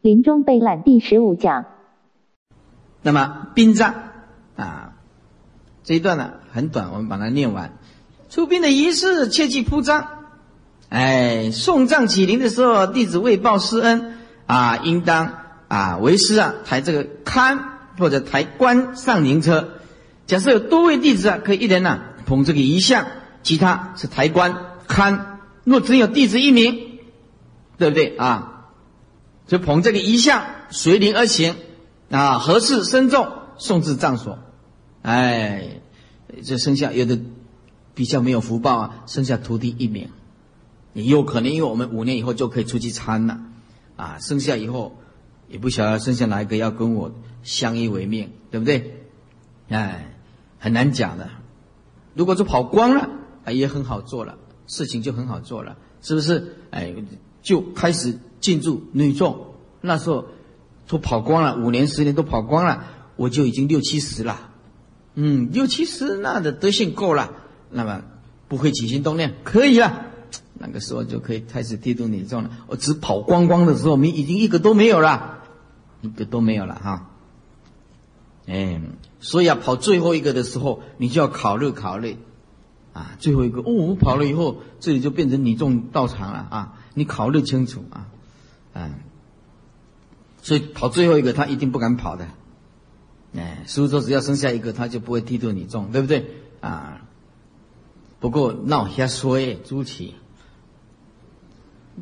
临终备览第十五讲。那么殡葬啊，这一段呢很短，我们把它念完。出殡的仪式切忌铺张。哎，送葬起灵的时候，弟子为报师恩啊，应当啊为师啊抬这个龛或者抬棺上灵车。假设有多位弟子啊，可以一人呢捧这个遗像，其他是抬棺龛。若只有弟子一名，对不对啊？就捧这个遗像随灵而行啊，合适身重送至藏所。哎，这剩下有的比较没有福报啊，剩下徒弟一名。也有可能，因为我们五年以后就可以出去参了，啊，剩下以后也不晓得剩下哪一个要跟我相依为命，对不对？哎，很难讲的。如果说跑光了，啊，也很好做了，事情就很好做了，是不是？哎，就开始进驻女众。那时候都跑光了，五年十年都跑光了，我就已经六七十了。嗯，六七十那的德性够了，那么不会起心动念，可以了。那个时候就可以开始剃度女众了。我只跑光光的时候，你已经一个都没有了，一个都没有了哈。哎，所以啊，跑最后一个的时候，你就要考虑考虑啊。最后一个哦，我跑了以后，这里就变成女众道场了啊。你考虑清楚啊，嗯。所以跑最后一个，他一定不敢跑的。哎，师傅说只要剩下一个，他就不会剃度女众，对不对啊？不过闹瞎衰，朱祁，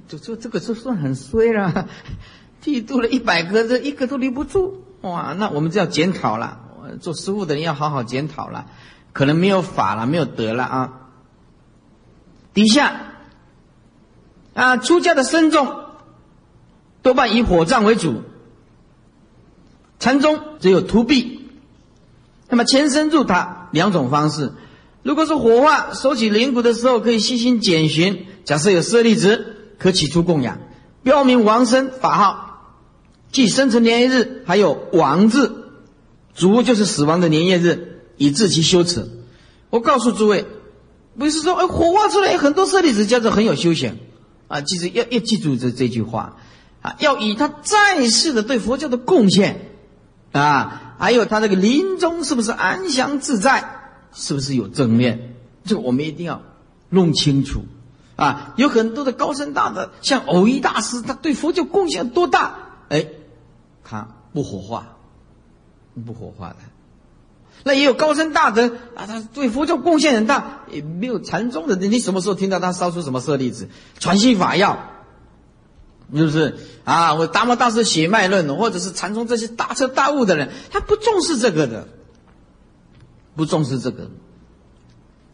就这这个就算很衰了，剃度了一百个，这一个都留不住，哇！那我们就要检讨了，做师傅的人要好好检讨了，可能没有法了，没有德了啊。底下啊，出家的僧众多半以火葬为主，禅宗只有土壁。那么前身入塔两种方式，如果是火化收起灵骨的时候，可以细心检寻，假设有舍利子。可起出供养，标明王生法号，即生辰年月日，还有王字，卒就是死亡的年月日，以致其羞耻。我告诉诸位，不是说哎火化出来有很多舍利子，叫做很有修行啊。记住要要记住这这句话要以他在世的对佛教的贡献啊，还有他这个临终是不是安详自在，是不是有正面，这个我们一定要弄清楚。啊，有很多的高僧大德，像偶一大师，他对佛教贡献多大？哎，他不火化，不火化的。那也有高僧大德啊，他对佛教贡献很大，也没有禅宗的。你什么时候听到他烧出什么舍利子、传心法要？是不是啊？我达摩大师血脉论，或者是禅宗这些大彻大悟的人，他不重视这个的，不重视这个。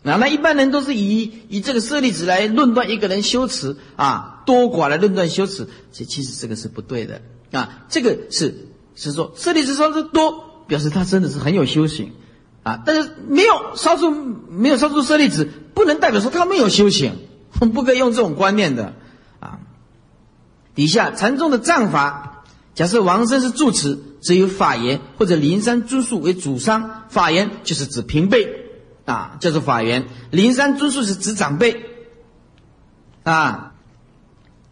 那那一般人都是以以这个舍利子来论断一个人修持啊，多寡来论断修持，这其实这个是不对的啊。这个是是说舍利子烧的多，表示他真的是很有修行啊。但是没有烧出没有烧出舍利子，不能代表说他没有修行，不可以用这种观念的。底下禅宗的藏法，假设王生是住持，只有法言或者灵山尊述为主商，法言就是指平辈。啊，叫做法言。灵山尊述是指长辈，啊，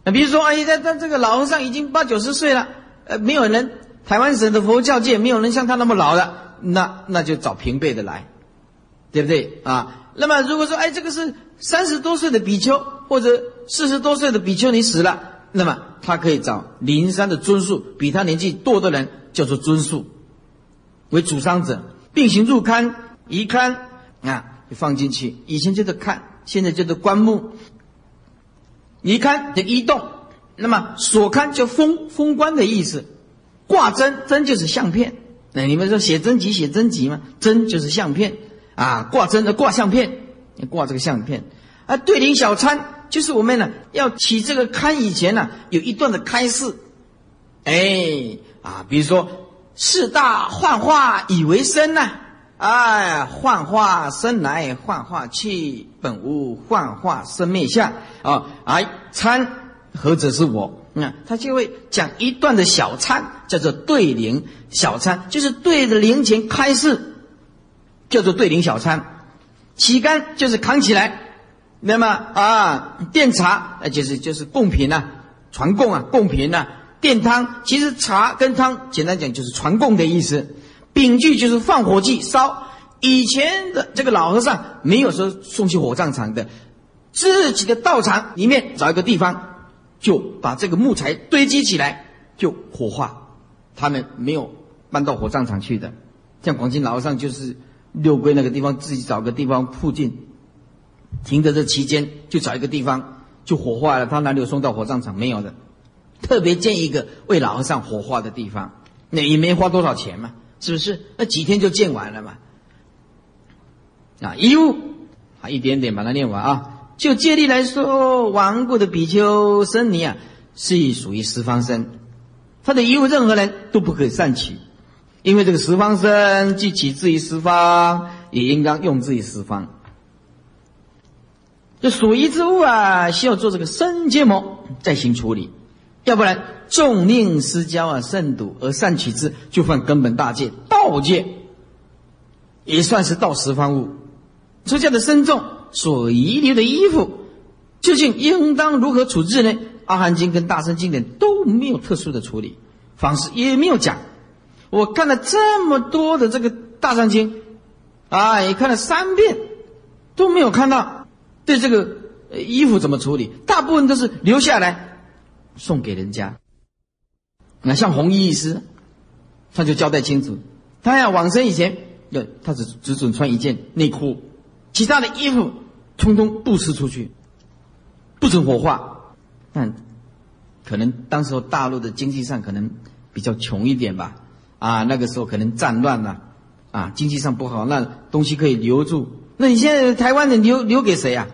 那比如说，哎，这这这个老和尚已经八九十岁了，呃，没有人，台湾省的佛教界没有人像他那么老的，那那就找平辈的来，对不对啊？那么如果说，哎，这个是三十多岁的比丘或者四十多岁的比丘尼死了，那么他可以找灵山的尊数，比他年纪多的人叫做尊数，为主商者，并行入龛移龛。啊，就放进去。以前叫做看，现在叫做棺木。移龛的移动，那么锁龛就封封棺的意思。挂针针就是相片。那你们说写真集写真集吗？针就是相片啊，挂针的挂相片，挂这个相片。啊，对灵小参就是我们呢要起这个龛以前呢有一段的开示。哎啊，比如说四大幻化以为身呐。哎，幻化生来幻化去，本无幻化生灭相啊！哎，参何者是我？那他就会讲一段的小参，叫做对灵小参，就是对着灵前开示，叫做对灵小参。旗杆就是扛起来，那么啊，殿茶那就是就是贡品呐，传贡啊，贡品呐奠汤，其实茶跟汤简单讲就是传供的意思。秉具就是放火器烧。以前的这个老和尚没有说送去火葬场的，自己的道场里面找一个地方，就把这个木材堆积起来，就火化。他们没有搬到火葬场去的。像广清老和尚就是六龟那个地方，自己找个地方附近停的这期间，就找一个地方就火化了。他哪里有送到火葬场？没有的。特别建一个为老和尚火化的地方，那也没花多少钱嘛，是不是？那几天就建完了嘛。啊，遗物啊，一点点把它念完啊。就戒律来说，亡故的比丘僧尼啊，是属于十方身，他的遗物任何人都不可以善取，因为这个十方身既起自于十方，也应当用自于十方。这属于之物啊，需要做这个生结膜再行处理。要不然，众令失交啊，慎笃而善取之，就犯根本大戒，盗戒，也算是盗十方物。出家的僧众所遗留的衣服，究竟应当如何处置呢？阿含经跟大乘经典都没有特殊的处理方式，也没有讲。我看了这么多的这个大乘经，啊，也看了三遍，都没有看到对这个衣服怎么处理，大部分都是留下来。送给人家，那像红衣医师，他就交代清楚，他要往生以前，要他只只准穿一件内裤，其他的衣服通通布施出去，不准火化。但可能当时候大陆的经济上可能比较穷一点吧，啊，那个时候可能战乱了，啊，经济上不好，那东西可以留住。那你现在台湾的留留给谁啊？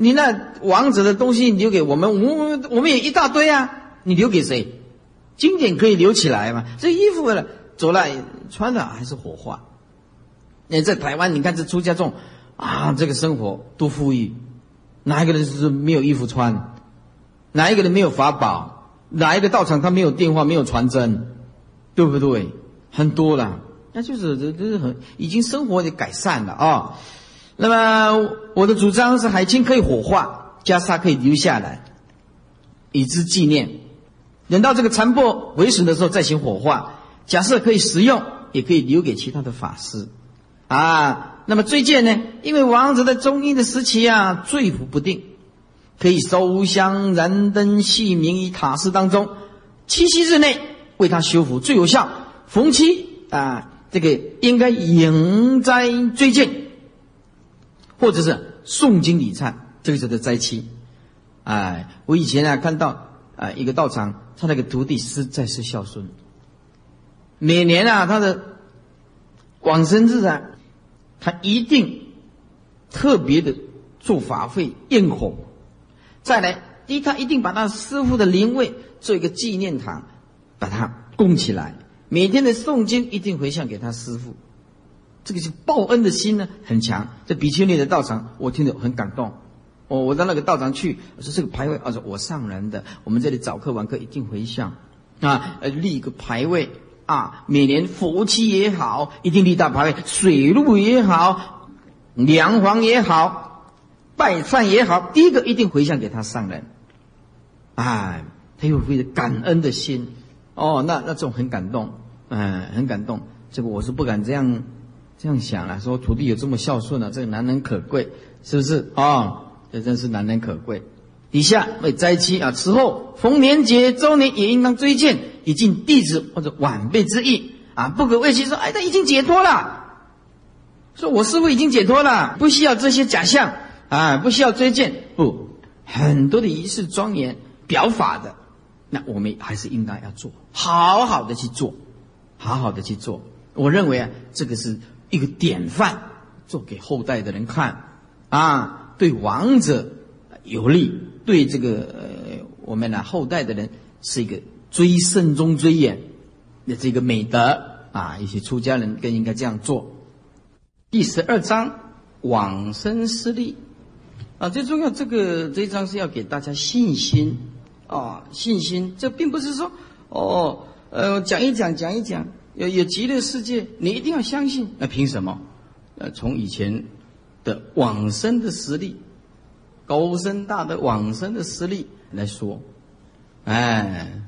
你那王子的东西留给我们，我们我们也一大堆啊！你留给谁？经典可以留起来嘛？这衣服了走了穿的还是火化？你在台湾，你看这出家众啊，这个生活多富裕，哪一个人是没有衣服穿？哪一个人没有法宝？哪一个道场他没有电话没有传真？对不对？很多了，那就是这这是很已经生活的改善了啊。那么我的主张是海青可以火化，袈裟可以留下来，以之纪念。等到这个残破为损的时候再行火化。假设可以食用，也可以留给其他的法师。啊，那么追荐呢？因为王子在中阴的时期啊，罪福不定，可以烧香燃灯系名于塔寺当中，七夕日内为他修复最有效。逢七啊，这个应该迎斋追荐。或者是诵经礼忏，这个叫做灾期。哎，我以前啊看到啊一个道场，他那个徒弟实在是孝顺。每年啊他的往生日啊，他一定特别的做法会焰火。再来，一他一定把他师傅的灵位做一个纪念堂，把它供起来。每天的诵经一定回向给他师傅。这个是报恩的心呢，很强。这比丘尼的道场，我听得很感动。哦，我到那个道场去，我说这个牌位，我说我上人的，我们这里早课晚课一定回向啊，立一个牌位啊。每年佛期也好，一定立大牌位；水路也好，梁皇也好，拜忏也好，第一个一定回向给他上人。哎，他有非常感恩的心。哦，那那种很感动，嗯，很感动。这个我是不敢这样。这样想了，说徒弟有这么孝顺啊，这个难能可贵，是不是啊？这真是难能可贵。底下为斋期啊，此后逢年节、周年也应当追荐，以尽弟子或者晚辈之意啊，不可为其说，哎，他已经解脱了，说我师傅已经解脱了，不需要这些假象啊，不需要追荐，不，很多的仪式庄严表法的，那我们还是应当要做，好好的去做，好好的去做。我认为啊，这个是。一个典范，做给后代的人看，啊，对王者有利，对这个呃我们的后代的人是一个追慎中追远的这个美德啊，一些出家人更应该这样做。第十二章往生失利啊，最重要这个这一章是要给大家信心啊，信心，这并不是说哦，呃，讲一讲，讲一讲。有有极乐世界，你一定要相信。那凭什么？呃，从以前的往生的实力，高深大的往生的实力来说，哎，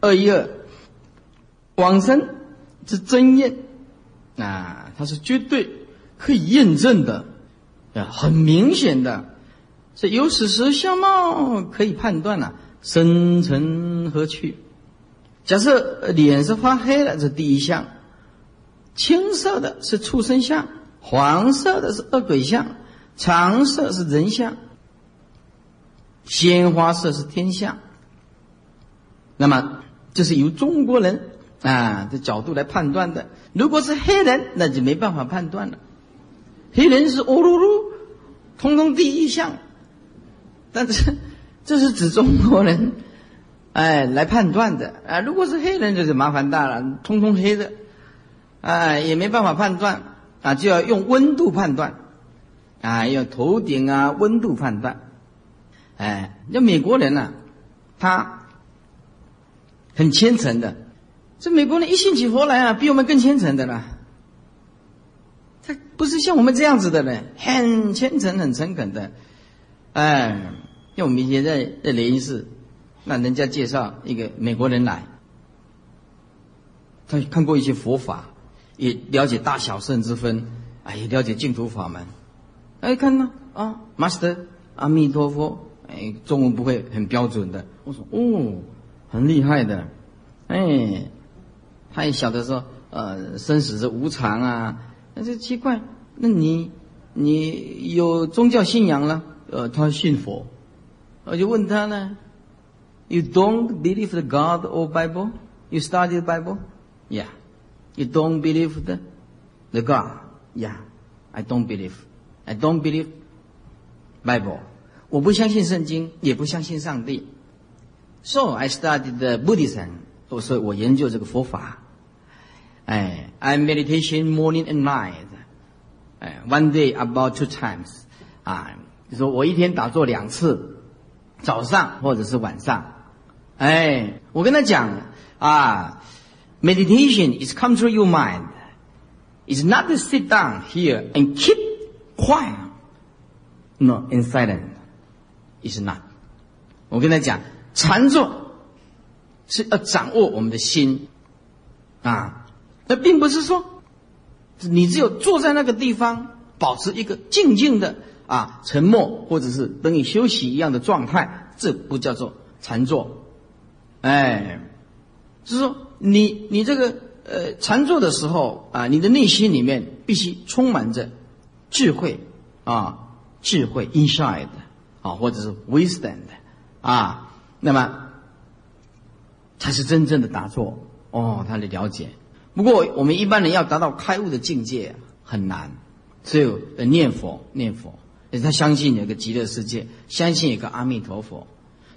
二一二，往生是真验啊，它是绝对可以验证的啊，很明显的，是由此时相貌可以判断了生成何去。假设脸是发黑了，这第一项；青色的是畜生相，黄色的是恶鬼相，长色是人相，鲜花色是天相。那么，这是由中国人啊的角度来判断的。如果是黑人，那就没办法判断了。黑人是乌噜噜，通通第一项。但是，这是指中国人，哎，来判断的啊。如果是黑人，就是麻烦大了，通通黑的，哎，也没办法判断啊，就要用温度判断，啊，用头顶啊温度判断。哎，那美国人呢，他。很虔诚的，这美国人一信起佛来啊，比我们更虔诚的啦。他不是像我们这样子的人，很虔诚、很诚恳的。哎，像我们以前在在联谊室，那人家介绍一个美国人来，他看过一些佛法，也了解大小圣之分，哎，也了解净土法门。哎，看呢啊，Master，阿弥陀佛，哎，中文不会很标准的。我说哦。很厉害的，哎，他也晓得说，呃，生死是无常啊。那就奇怪，那你你有宗教信仰了？呃，他信佛。我就问他呢 ，You don't believe the God or Bible? You study the Bible? Yeah. You don't believe the the God? Yeah. I don't believe. I don't believe Bible. 我不相信圣经，也不相信上帝。So I studied the Buddhism，我说我研究这个佛法。哎，I meditation morning and night，哎，one day about two times，啊，就说我一天打坐两次，早上或者是晚上。 哎，我跟他讲啊，meditation is come through your mind, is not to sit down here and keep quiet, no, in silent, is not。我跟他讲。禅坐是要掌握我们的心啊，那并不是说你只有坐在那个地方，保持一个静静的啊沉默，或者是等你休息一样的状态，这不叫做禅坐。哎，就是说你你这个呃禅坐的时候啊，你的内心里面必须充满着智慧啊，智慧 inside 啊，或者是 wisdom 的啊。那么才是真正的打坐哦，他的了解。不过我们一般人要达到开悟的境界很难，只有念佛念佛，他相信有个极乐世界，相信有个阿弥陀佛。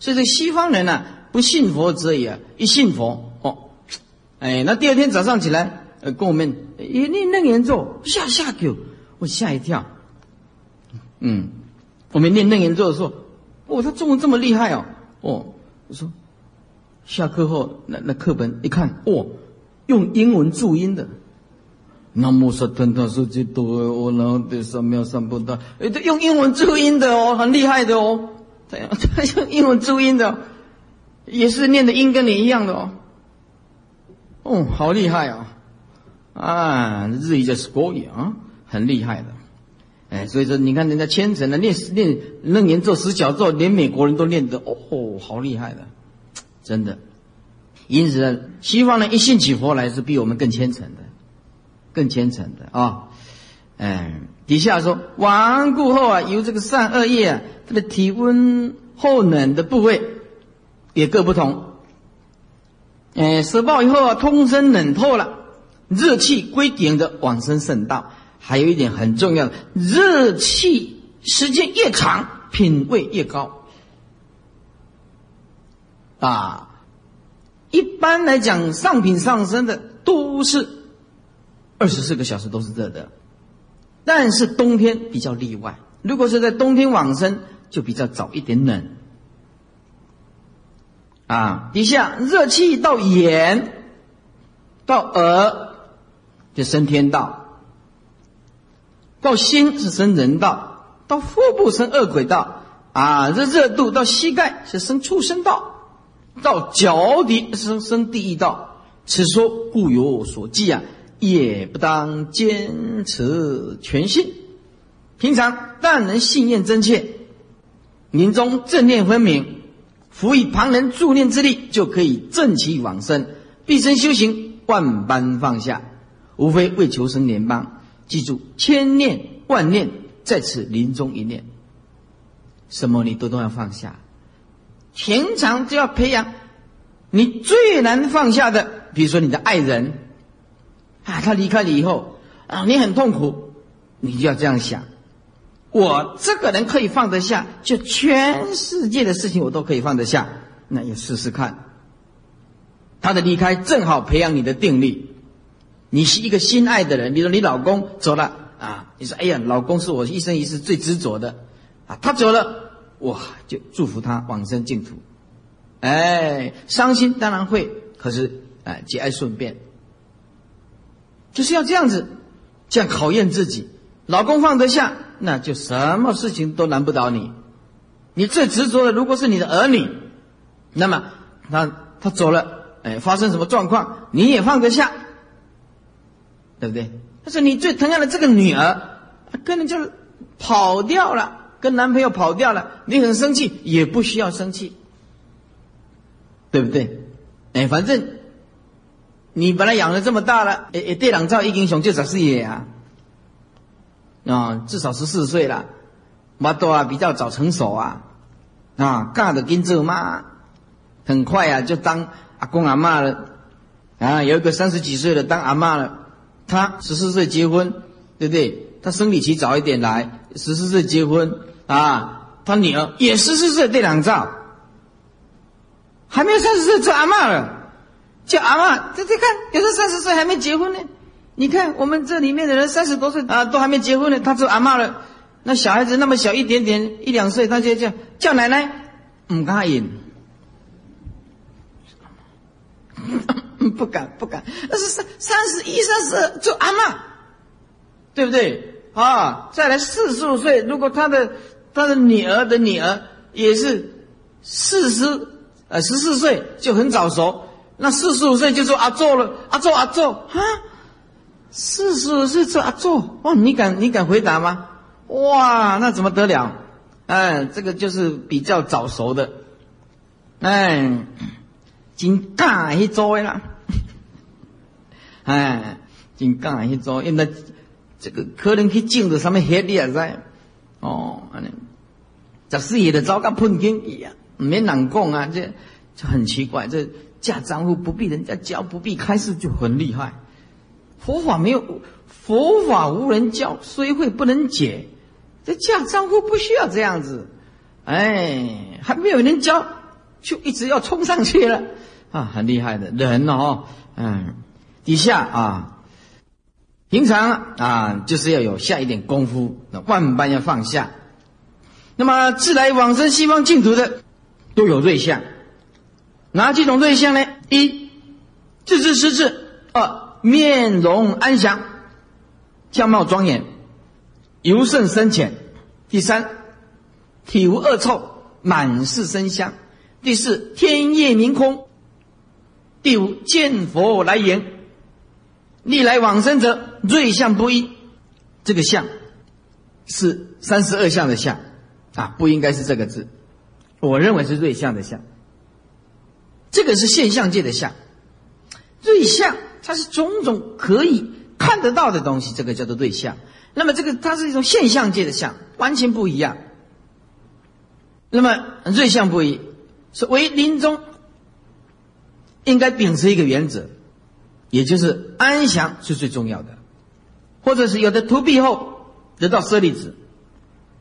所以这西方人呢，不信佛则已啊，一信佛哦，哎，那第二天早上起来，呃，跟我们一念楞严咒，吓吓狗，我吓一跳。嗯，我们念楞严咒的时候，哦，他中文这么厉害哦。哦，我说，下课后那那课本一看，哦，用英文注音的，南无萨腾达苏吉多我那的三藐三菩萨，哎，用英文注音的哦，很厉害的哦，这样 他用英文注音的，也是念的音跟你一样的哦，哦，好厉害啊，啊，日语叫 score 啊，很厉害的。哎，所以说你看人家虔诚的念念楞严咒、十角咒，连美国人都念得哦，好厉害的，真的。因此呢，西方人一信起佛来是比我们更虔诚的，更虔诚的啊。哎，底下说亡故后啊，由这个善恶业啊，它的体温后冷的部位也各不同。哎，舍报以后啊，通身冷透了，热气归顶的往生圣道。还有一点很重要，热气时间越长，品位越高。啊，一般来讲，上品上升的都是二十四个小时都是热的，但是冬天比较例外。如果是在冬天往生，就比较早一点冷。啊，底下热气到眼，到耳，就升天道。到心是生人道，到腹部生恶鬼道，啊，这热度到膝盖是生畜生道，到脚底生生地狱道。此说故有所记啊，也不当坚持全信。平常但能信念真切，临终正念分明，辅以旁人助念之力，就可以正其往生。毕生修行，万般放下，无非为求生联邦。记住，千念万念在此临终一念，什么你都都要放下。平常就要培养你最难放下的，比如说你的爱人啊，他离开你以后啊，你很痛苦，你就要这样想。我这个人可以放得下，就全世界的事情我都可以放得下。那也试试看，他的离开正好培养你的定力。你是一个心爱的人，比如你老公走了啊，你说哎呀，老公是我一生一世最执着的啊，他走了，哇，就祝福他往生净土。哎，伤心当然会，可是哎，节哀顺变，就是要这样子，这样考验自己。老公放得下。那就什么事情都难不倒你。你最执着的，如果是你的儿女，那么他他走了，哎，发生什么状况，你也放得下，对不对？但是你最疼爱的这个女儿，跟人就跑掉了，跟男朋友跑掉了，你很生气，也不需要生气，对不对？哎，反正你把他养了这么大了，哎哎，对两照一英雄就十四爷啊。啊，至少十四岁了，马多啊比较早成熟啊，啊，干的跟这妈，很快啊就当阿公阿妈了，啊，有一个三十几岁的当阿妈了，他十四岁结婚，对不对？他生理期早一点来，十四岁结婚。啊，他女儿也十四岁对两照，还没有三十岁做阿妈了，叫阿妈，这这看，有的三十岁还没结婚呢。你看，我们这里面的人三十多岁啊，都还没结婚呢，他就阿妈了。那小孩子那么小一点点，一两岁，他就叫叫奶奶，唔敢应，不敢不敢。那是三三十一、三十做阿妈，对不对？啊，再来四十五岁，如果他的他的女儿的女儿也是四十呃十四岁，就很早熟。那四十五岁就说阿做了，阿做阿做啊。四十五岁做阿做哇，你敢你敢回答吗？哇，那怎么得了？哎，这个就是比较早熟的，哎，真敢去做啦，哎，真敢去做，因为这个可能去种的上面黑的也在，哦，安尼，十四爷的糟糕碰见一样，没人讲啊，这就很奇怪，这嫁丈夫不必人家教，不必开示就很厉害。佛法没有，佛法无人教，虽会不能解。这嫁丈夫不需要这样子，哎，还没有人教，就一直要冲上去了，啊，很厉害的人哦，嗯，底下啊，平常啊就是要有下一点功夫，那万般要放下。那么自来往生西方净土的都有瑞相，哪几种瑞相呢？一，自知识智；二。面容安详，相貌庄严，尤甚深浅。第三，体无恶臭，满是生香。第四，天夜明空。第五，见佛来迎，历来往生者瑞相不一。这个相是三十二相的相啊，不应该是这个字。我认为是瑞相的相。这个是现象界的相，瑞相。它是种种可以看得到的东西，这个叫做对象。那么这个它是一种现象界的相，完全不一样。那么瑞相不一，是为临终应该秉持一个原则，也就是安详是最重要的。或者是有的图壁后得到舍利子，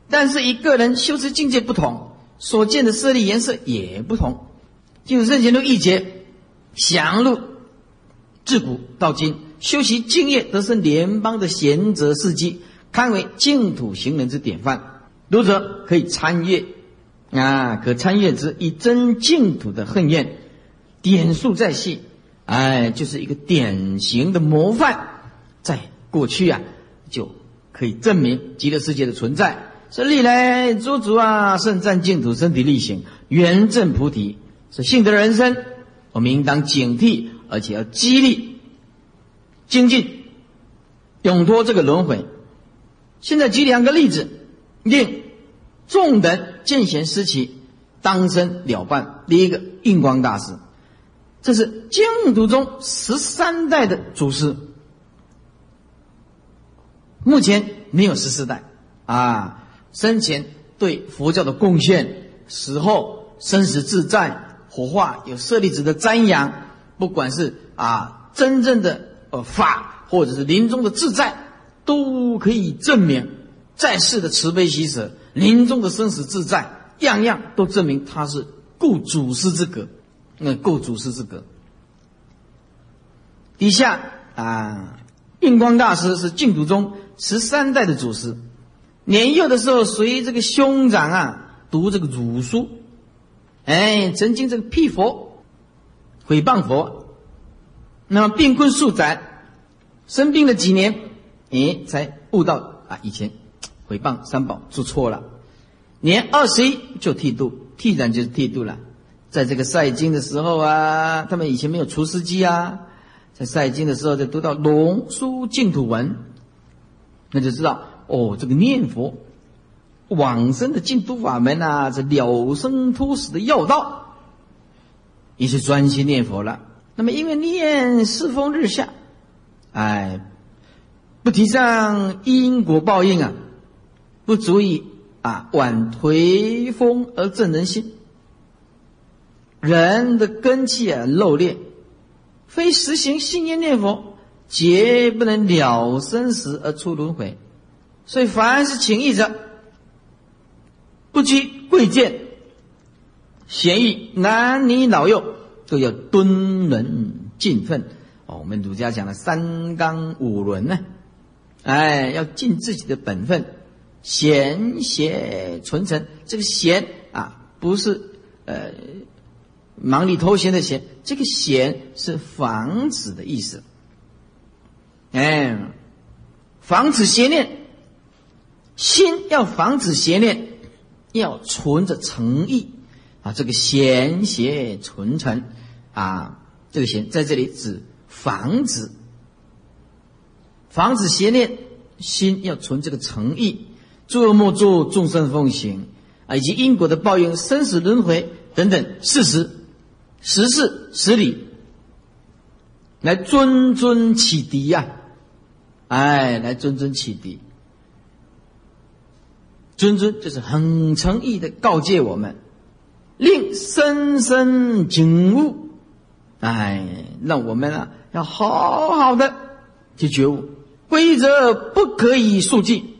但是一个人修持境界不同，所见的舍利颜色也不同。就圣贤都一节详录。自古到今，修习净业得是联邦的贤者事迹，堪为净土行人之典范。读者可以参阅，啊，可参阅之以真净土的恨怨，点数再细，哎，就是一个典型的模范。在过去啊，就可以证明极乐世界的存在。是历来诸祖啊，盛赞净土，身体力行，圆证菩提，是幸得人生，我们应当警惕，而且要激励、精进、永脱这个轮回。现在举两个例子，令众人见贤思齐，当生了办。第一个，印光大师，这是净土中十三代的祖师，目前没有十四代啊。生前对佛教的贡献，死后生死自在，火化有舍利子的瞻仰，不管是啊真正的呃法，或者是临终的自在。都可以证明在世的慈悲喜舍，临终的生死自在，样样都证明他是故祖师之格，那够祖师之格。底下啊，印光大师是净土宗十三代的祖师，年幼的时候随这个兄长啊读这个儒书，哎，曾经这个辟佛，毁谤佛，那么病困数载，生病了几年。你才悟到啊！以前毁谤三宝做错了，年二十一就剃度，剃然就是剃度了。在这个赛经的时候啊，他们以前没有除湿机啊，在赛经的时候就读到龙书净土文，那就知道哦，这个念佛往生的净土法门啊，是了生脱死的要道，也是专心念佛了。那么因为念世风日下，哎。不提倡因果报应啊，不足以啊挽颓风而正人心。人的根气啊漏裂，非实行信念念佛，绝不能了生死而出轮回。所以凡是情义者，不拘贵贱、贤义、男女老幼，都要敦伦敬奋。哦，我们儒家讲的三纲五伦呢。哎，要尽自己的本分，贤邪存诚。这个贤啊，不是呃忙里偷闲的闲，这个贤是防止的意思。哎，防止邪念，心要防止邪念，要存着诚意啊。这个贤邪纯诚啊，这个贤在这里指防止。防止邪念，心要存这个诚意，诸恶莫作，众生奉行啊，以及因果的报应、生死轮回等等事实、实事、实理，来谆谆启迪呀！哎，来谆谆启迪，谆谆就是很诚意的告诫我们，令深深警悟，哎，那我们啊要好好的去觉悟。规则不可以速记，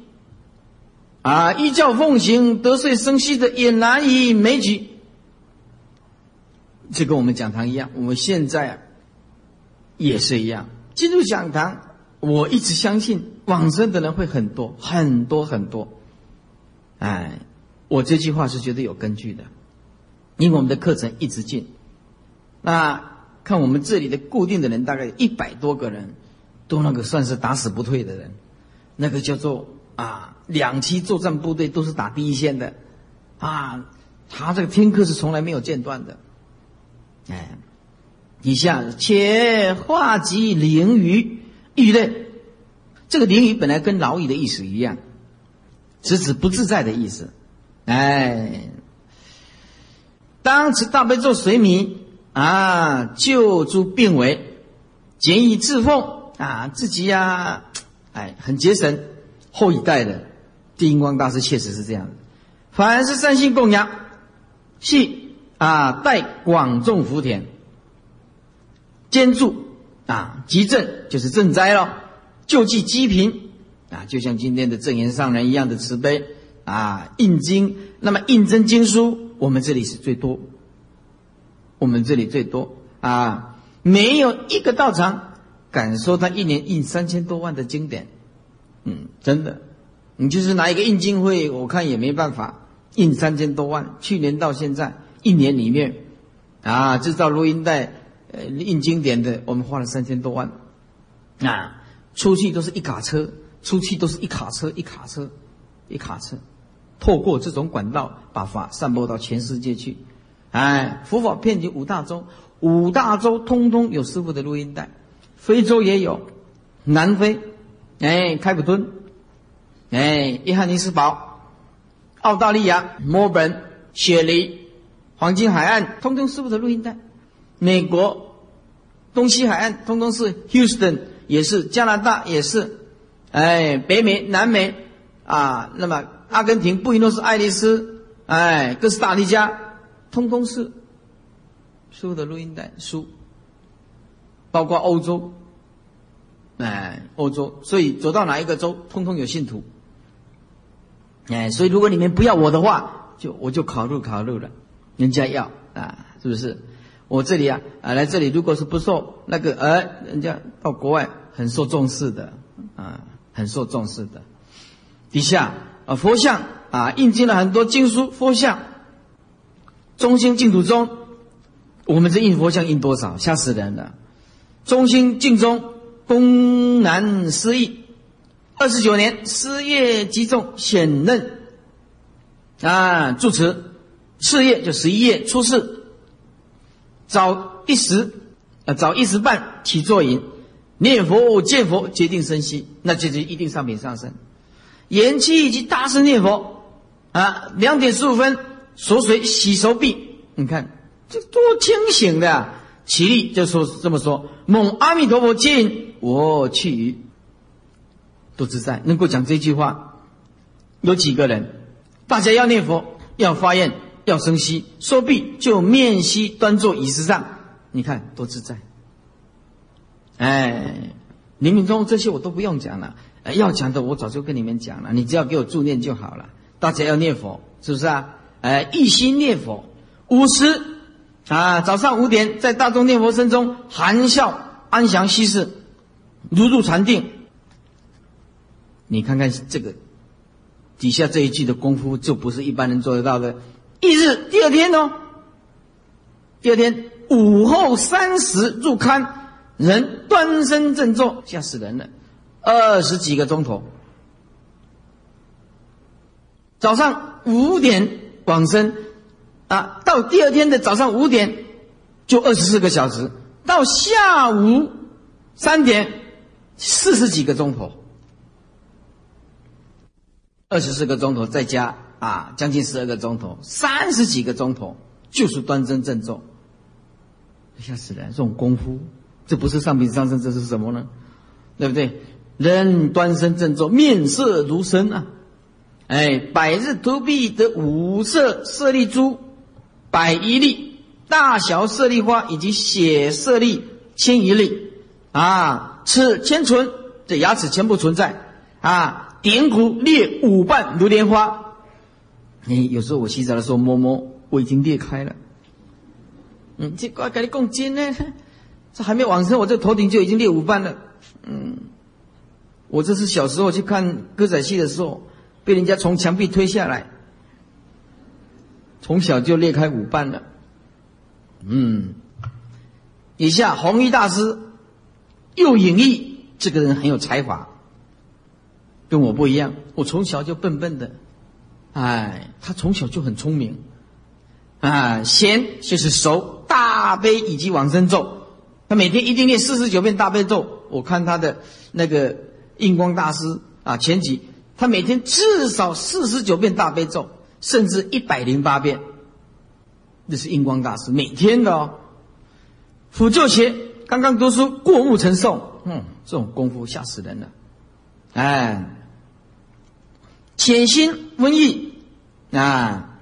啊，依教奉行，得遂生息的也难以枚举。这跟我们讲堂一样，我们现在啊也是一样。进入讲堂，我一直相信往生的人会很多很多很多。哎，我这句话是绝对有根据的，因为我们的课程一直进。那看我们这里的固定的人，大概一百多个人。都那个算是打死不退的人，那个叫做啊两栖作战部队都是打第一线的，啊，他这个听课是从来没有间断的，哎，以下且化及灵鱼。鱼类，这个灵鱼本来跟老蚁的意思一样，是指不自在的意思，哎，当此大悲咒随名啊，救诸病危，简以自奉。啊，自己呀，哎，很节省。后一代的地音光大师确实是这样的。凡是善心供养，系啊，带广种福田，兼助啊，集正就是赈灾了，救济积贫啊，就像今天的正言上人一样的慈悲啊，印经，那么印真经书，我们这里是最多，我们这里最多啊，没有一个道场。敢说他一年印三千多万的经典，嗯，真的，你就是拿一个印经会，我看也没办法印三千多万。去年到现在一年里面，啊，制造录音带，呃，印经典的，我们花了三千多万，啊，出去都是一卡车，出去都是一卡车，一卡车，一卡车，透过这种管道把法散播到全世界去，哎，佛法遍及五大洲，五大洲通通有师傅的录音带，非洲也有，南非，哎，开普敦，哎，约翰尼斯堡，澳大利亚墨尔本、雪梨、黄金海岸，通通师傅的录音带，美国东西海岸通通是 Houston，也是加拿大也是，哎，北美、南美啊，那么阿根廷布宜诺斯艾利斯，哎，哥斯达黎加。通通是书的录音带书，包括欧洲，哎，欧洲，所以走到哪一个州，通通有信徒，哎，所以如果你们不要我的话，就我就考虑考虑了，人家要啊，是不是？我这里啊，啊，来这里，如果是不受那个，呃，人家到国外很受重视的，啊，很受重视的。底下佛像啊，印进了很多经书，佛像。中心净土宗，我们这印佛像印多少，吓死人了！中心净宗东南师义，二十九年师业集中显任啊，住持事业就十一月出世，早一时啊，早一时半起坐引念佛见佛决定生息，那就是一定上品上升。延期以及大声念佛啊，两点十五分。锁水洗手臂，你看这多清醒的！起立就说这么说：“蒙阿弥陀佛接引我去，多自在。”能够讲这句话，有几个人？大家要念佛，要发愿，要生息，说毕就面息端坐椅子上，你看多自在！哎，冥冥中这些我都不用讲了，哎要讲的我早就跟你们讲了，你只要给我助念就好了。大家要念佛，是不是啊？哎，一心念佛，五时啊，早上五点在大众念佛声中含笑安详息事，如入禅定。你看看这个底下这一句的功夫，就不是一般人做得到的。翌日第二天哦，第二天午后三时入龛，人端身正坐，吓死人了，二十几个钟头。早上五点。往生啊，到第二天的早上五点就二十四个小时，到下午三点四十几个钟头，二十四个钟头再加啊，将近十二个钟头，三十几个钟头就是端正正重。吓死人！这种功夫，这不是上品上身，这是什么呢？对不对？人端身正坐，面色如生啊。哎，百日投币的五色舍利珠，百一粒；大小舍利花以及血舍利千一粒。啊，齿千存，这牙齿全部存在。啊，点骨裂五瓣如莲花。哎，有时候我洗澡的时候摸摸，我已经裂开了。嗯，这怪跟你共金呢？这还没往生，我这头顶就已经裂五瓣了。嗯，我这是小时候去看歌仔戏的时候。被人家从墙壁推下来，从小就裂开五瓣了。嗯，以下弘一大师又隐逸，这个人很有才华，跟我不一样。我从小就笨笨的，哎，他从小就很聪明。啊，贤就是熟大悲以及往生咒，他每天一定念四十九遍大悲咒。我看他的那个印光大师啊，前几。他每天至少四十九遍大悲咒，甚至一百零八遍。这是印光大师每天的哦。辅救学刚刚读书过目成诵，嗯，这种功夫吓死人了。哎，潜心文艺啊，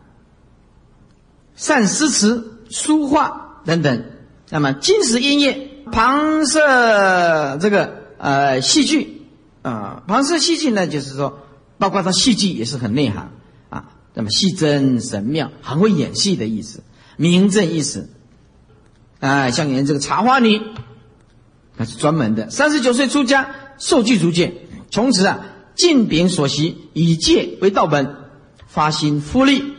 善诗词书画等等。那么金石音乐旁设这个呃戏剧啊，旁氏戏剧呢，就是说。包括他戏剧也是很内行啊，那么戏真神妙，很会演戏的意思，名正意思。哎，像演这个茶花女，那是专门的。三十九岁出家，受具足戒，从此啊，尽秉所习，以戒为道本，发心复利，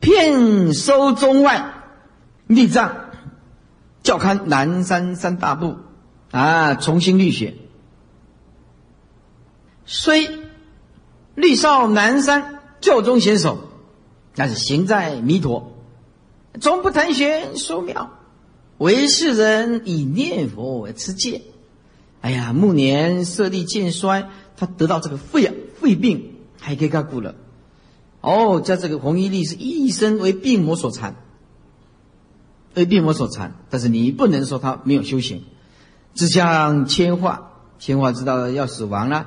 遍收中外，立藏，教刊南山三大部，啊，重新立学。虽绿少南山教中选手，但是行在弥陀，终不谈玄说妙，为世人以念佛为持戒。哎呀，暮年色力渐衰，他得到这个肺啊肺病，还可以干顾了。哦，叫这个弘一力是一生为病魔所缠，为病魔所缠。但是你不能说他没有修行，只想千化，千化知道要死亡了，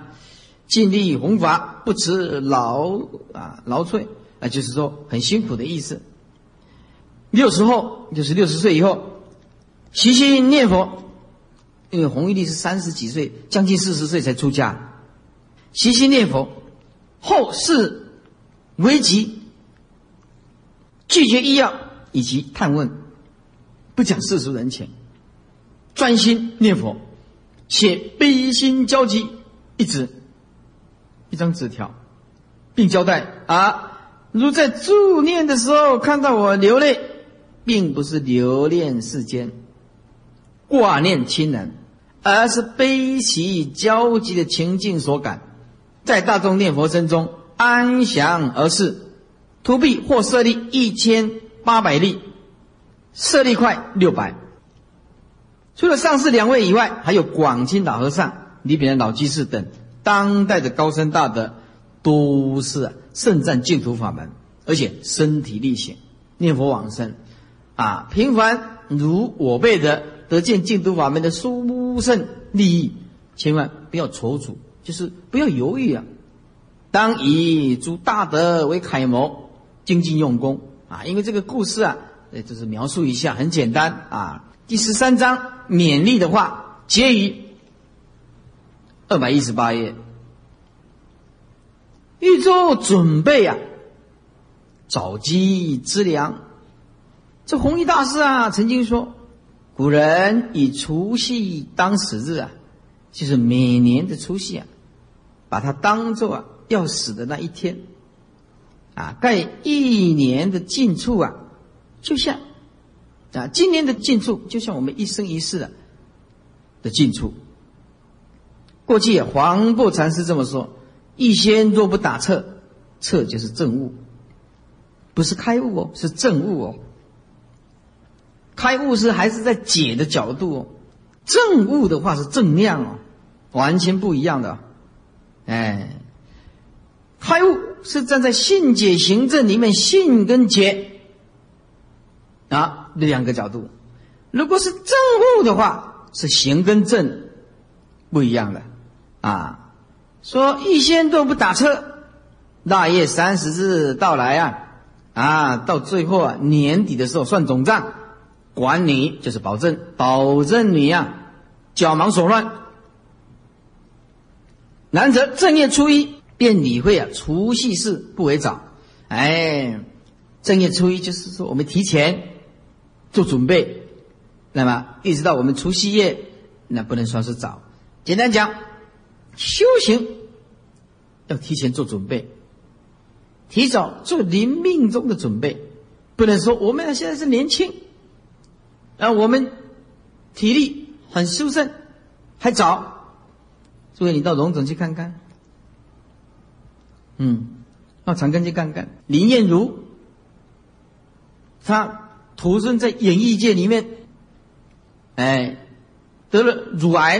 尽力弘法，不辞劳啊劳瘁。啊，就是说很辛苦的意思。六十后就是六十岁以后，齐心念佛，因为弘一力是三十几岁，将近四十岁才出家，齐心念佛。后世危急，拒绝医药以及探问，不讲世俗人情，专心念佛，写悲心交集一纸，一张纸条，并交代啊。如在助念的时候看到我流泪，并不是留恋世间、挂念亲人，而是悲喜交集的情境所感，在大众念佛声中安详而逝。图币或舍利一千八百粒，舍利块六百。除了上士两位以外，还有广清老和尚、李炳南老居士等当代的高僧大德。都是盛赞净土法门，而且身体力行，念佛往生，啊，平凡如我辈的得见净土法门的殊胜利益，千万不要踌躇，就是不要犹豫啊！当以诸大德为楷模，精进用功啊！因为这个故事啊，呃，就是描述一下，很简单啊。第十三章勉励的话，结于二百一十八页。欲做准备啊，早积资粮。这弘一大师啊，曾经说，古人以除夕当死日啊，就是每年的除夕啊，把它当做啊要死的那一天啊。盖一年的进处啊，就像啊今年的进处，就像我们一生一世的的进处。过去黄檗禅师这么说。一仙若不打彻，彻就是正悟，不是开悟哦，是正悟哦。开悟是还是在解的角度哦，正悟的话是正量哦，完全不一样的。哎，开悟是站在信解行证里面信跟解啊这两个角度，如果是正悟的话，是行跟正不一样的啊。说一仙都不打车，腊月三十日到来啊，啊，到最后啊年底的时候算总账，管你就是保证，保证你呀脚忙手乱。然则正月初一便理会啊除夕事不为早，哎，正月初一就是说我们提前做准备，那么一直到我们除夕夜，那不能算是早。简单讲。修行要提前做准备，提早做临命中的准备，不能说我们现在是年轻，啊，我们体力很修盛，还早。所以你到龙总去看看，嗯，到长庚去看看林燕如，他徒孙在演艺界里面，哎，得了乳癌，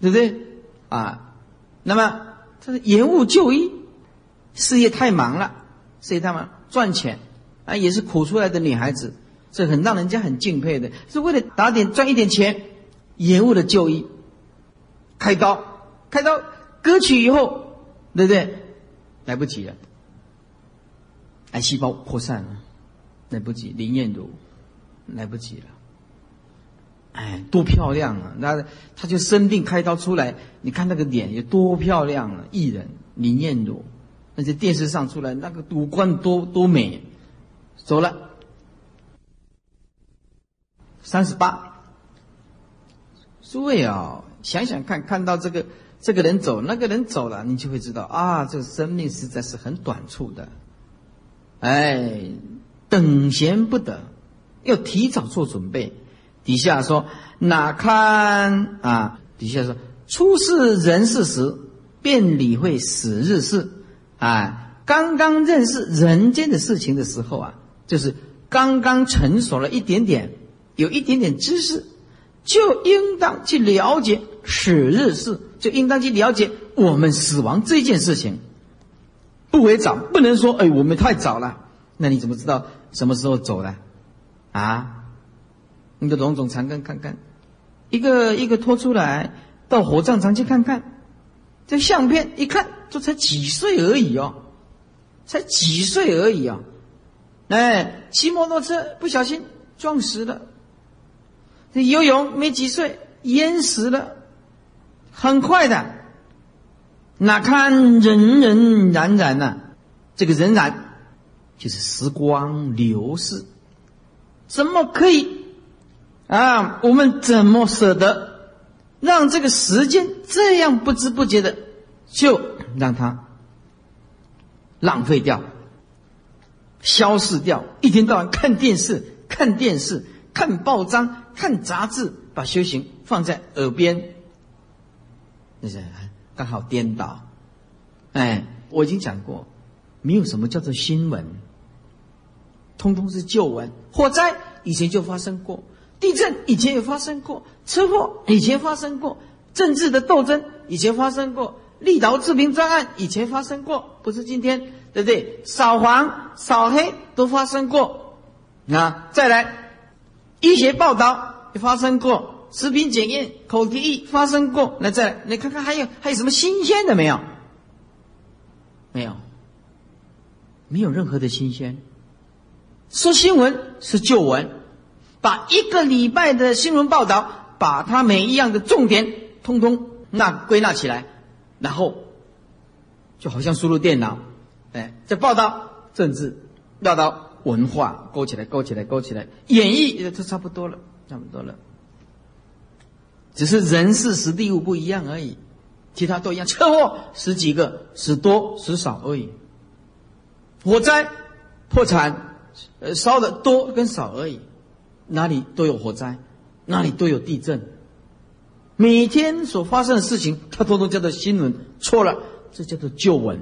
对不对？啊，那么他是延误就医，事业太忙了，事业太忙，赚钱啊也是苦出来的女孩子，这很让人家很敬佩的，是为了打点赚一点钱，延误了就医，开刀，开刀割取以后，对不对？来不及了，癌细胞扩散了，来不及，林燕如来不及了。哎，多漂亮啊！那他就生病开刀出来，你看那个脸有多漂亮啊！艺人林燕如，那些电视上出来，那个五官多多美。走了，三十八。诸位啊，想想看，看到这个这个人走，那个人走了，你就会知道啊，这个生命实在是很短促的。哎，等闲不得，要提早做准备。底下说哪堪啊？底下说出世人世时，便理会死日事，啊，刚刚认识人间的事情的时候啊，就是刚刚成熟了一点点，有一点点知识，就应当去了解死日事，就应当去了解我们死亡这件事情。不为早，不能说哎，我们太早了。那你怎么知道什么时候走的？啊？你的龙种残根看看，一个一个拖出来，到火葬场去看看。这相片一看，就才几岁而已哦，才几岁而已啊！哎，骑摩托车不小心撞死了。这游泳没几岁淹死了，很快的。哪看人人冉冉呢？这个仍然就是时光流逝，怎么可以啊？我们怎么舍得让这个时间这样不知不觉的就让它浪费掉、消失掉？一天到晚看电视、看电视、看报章、看杂志，把修行放在耳边，那是。刚好颠倒，哎，我已经讲过，没有什么叫做新闻，通通是旧闻。火灾以前就发生过，地震以前也发生过，车祸以前发生过，政治的斗争以前发生过，立陶治平专案以前发生过，不是今天，对不对？扫黄扫黑都发生过，啊，再来，医学报道也发生过。食品检验、口蹄疫发生过，那再来，你看看还有还有什么新鲜的没有？没有，没有任何的新鲜。说新闻是旧闻，把一个礼拜的新闻报道，把它每一样的重点通通那归纳起来，然后就好像输入电脑，哎，这报道政治，报道文化，勾起来，勾起来，勾起来，演绎也就差不多了，差不多了。只是人事实地物不一样而已，其他都一样。车祸十几个，十多十少而已。火灾、破产，呃，烧的多跟少而已。哪里都有火灾，哪里都有地震。每天所发生的事情，它通通叫做新闻。错了，这叫做旧闻。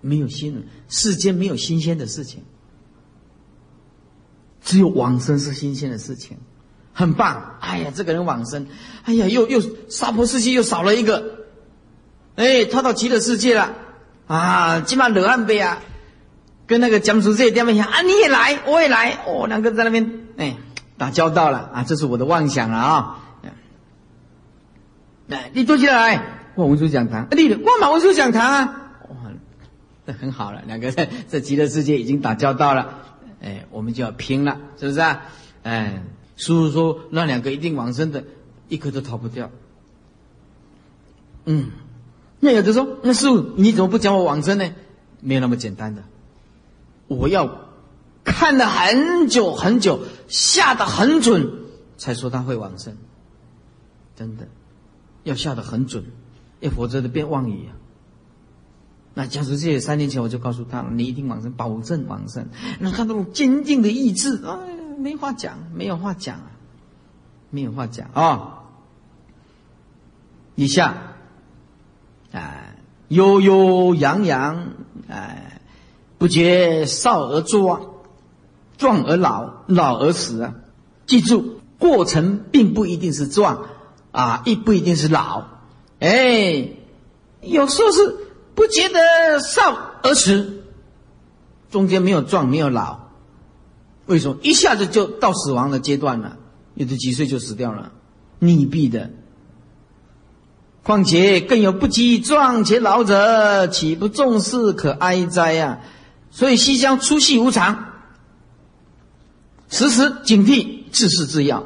没有新闻，世间没有新鲜的事情，只有往生是新鲜的事情。很棒！哎呀，这个人往生，哎呀，又又娑婆世界又少了一个，哎，他到极乐世界了啊！今晚惹暗杯啊，跟那个江苏这地方讲啊，你也来，我也来，哦，两个在那边哎打交道了啊！这是我的妄想了啊！来，你坐起来，我文殊讲堂，你我马文殊讲堂啊！哇，这很好了，两个在 在极乐世界已经打交道了，哎，我们就要拼了，是不是啊？哎。叔叔说：“那两个一定往生的，一个都逃不掉。”嗯，那有的说：“那师傅你怎么不讲我往生呢？”没有那么简单的，我要看了很久很久，下的很准，才说他会往生。真的，要下的很准，要否则的变妄语啊。那假如这三年前我就告诉他了，你一定往生，保证往生。那他那种坚定的意志啊。没话讲，没有话讲啊，没有话讲啊！以下，悠悠扬扬，哎，不觉少而壮，壮而老，老而死啊！记住，过程并不一定是壮啊，亦不一定是老，哎，有时候是不觉得少而死，中间没有壮，没有老。为什么一下子就到死亡的阶段了？有的几岁就死掉了，溺毙的。况且更有不及壮且老者，岂不重视可哀哉呀？所以西厢出戏无常，时时警惕自是自要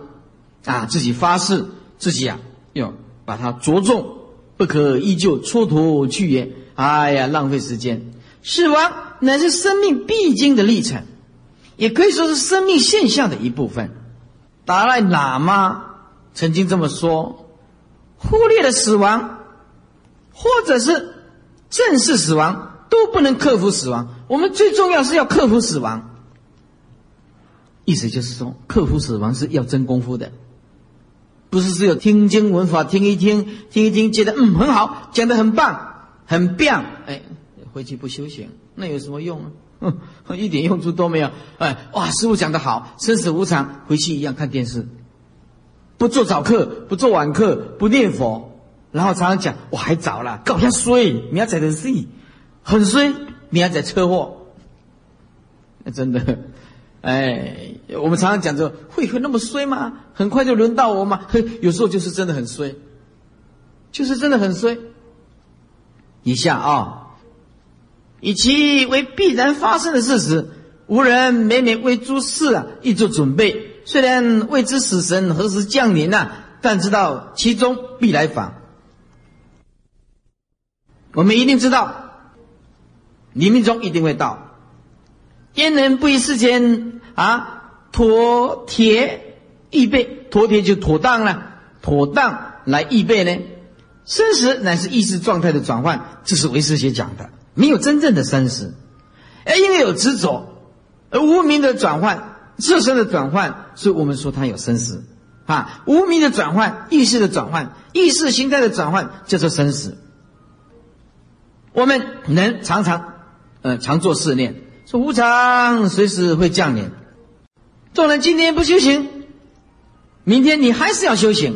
啊！自己发誓，自己啊要把它着重，不可依旧蹉跎去也。哎呀，浪费时间！死亡乃是生命必经的历程。也可以说是生命现象的一部分。达赖喇嘛曾经这么说：忽略了死亡，或者是正视死亡，都不能克服死亡。我们最重要是要克服死亡。意思就是说，克服死亡是要真功夫的，不是只有听经闻法听一听，听一听，觉得嗯很好，讲的很棒，很棒，哎，回去不修行，那有什么用啊？哼，一点用处都没有。哎，哇，师傅讲的好，生死无常，回去一样看电视，不做早课，不做晚课，不念佛，然后常常讲我还早了，搞下衰，明仔的事，很衰，明仔车祸，那真的，哎，我们常常讲着会会那么衰吗？很快就轮到我吗？有时候就是真的很衰，就是真的很衰。以下啊。以其为必然发生的事实，无人每每为诸事啊亦做准备。虽然未知死神何时降临呐，但知道其中必来访。我们一定知道，黎明中一定会到。焉能不以事前啊妥帖预备？妥帖就妥当了，妥当来预备呢？生死乃是意识状态的转换，这是唯识学讲的。没有真正的生死，而因为有执着，而无名的转换、自身的转换，所以我们说它有生死啊。无名的转换、意识的转换、意识形态的转换，叫做生死。我们能常常，呃，常做试炼，说无常随时会降临。众人今天不修行，明天你还是要修行；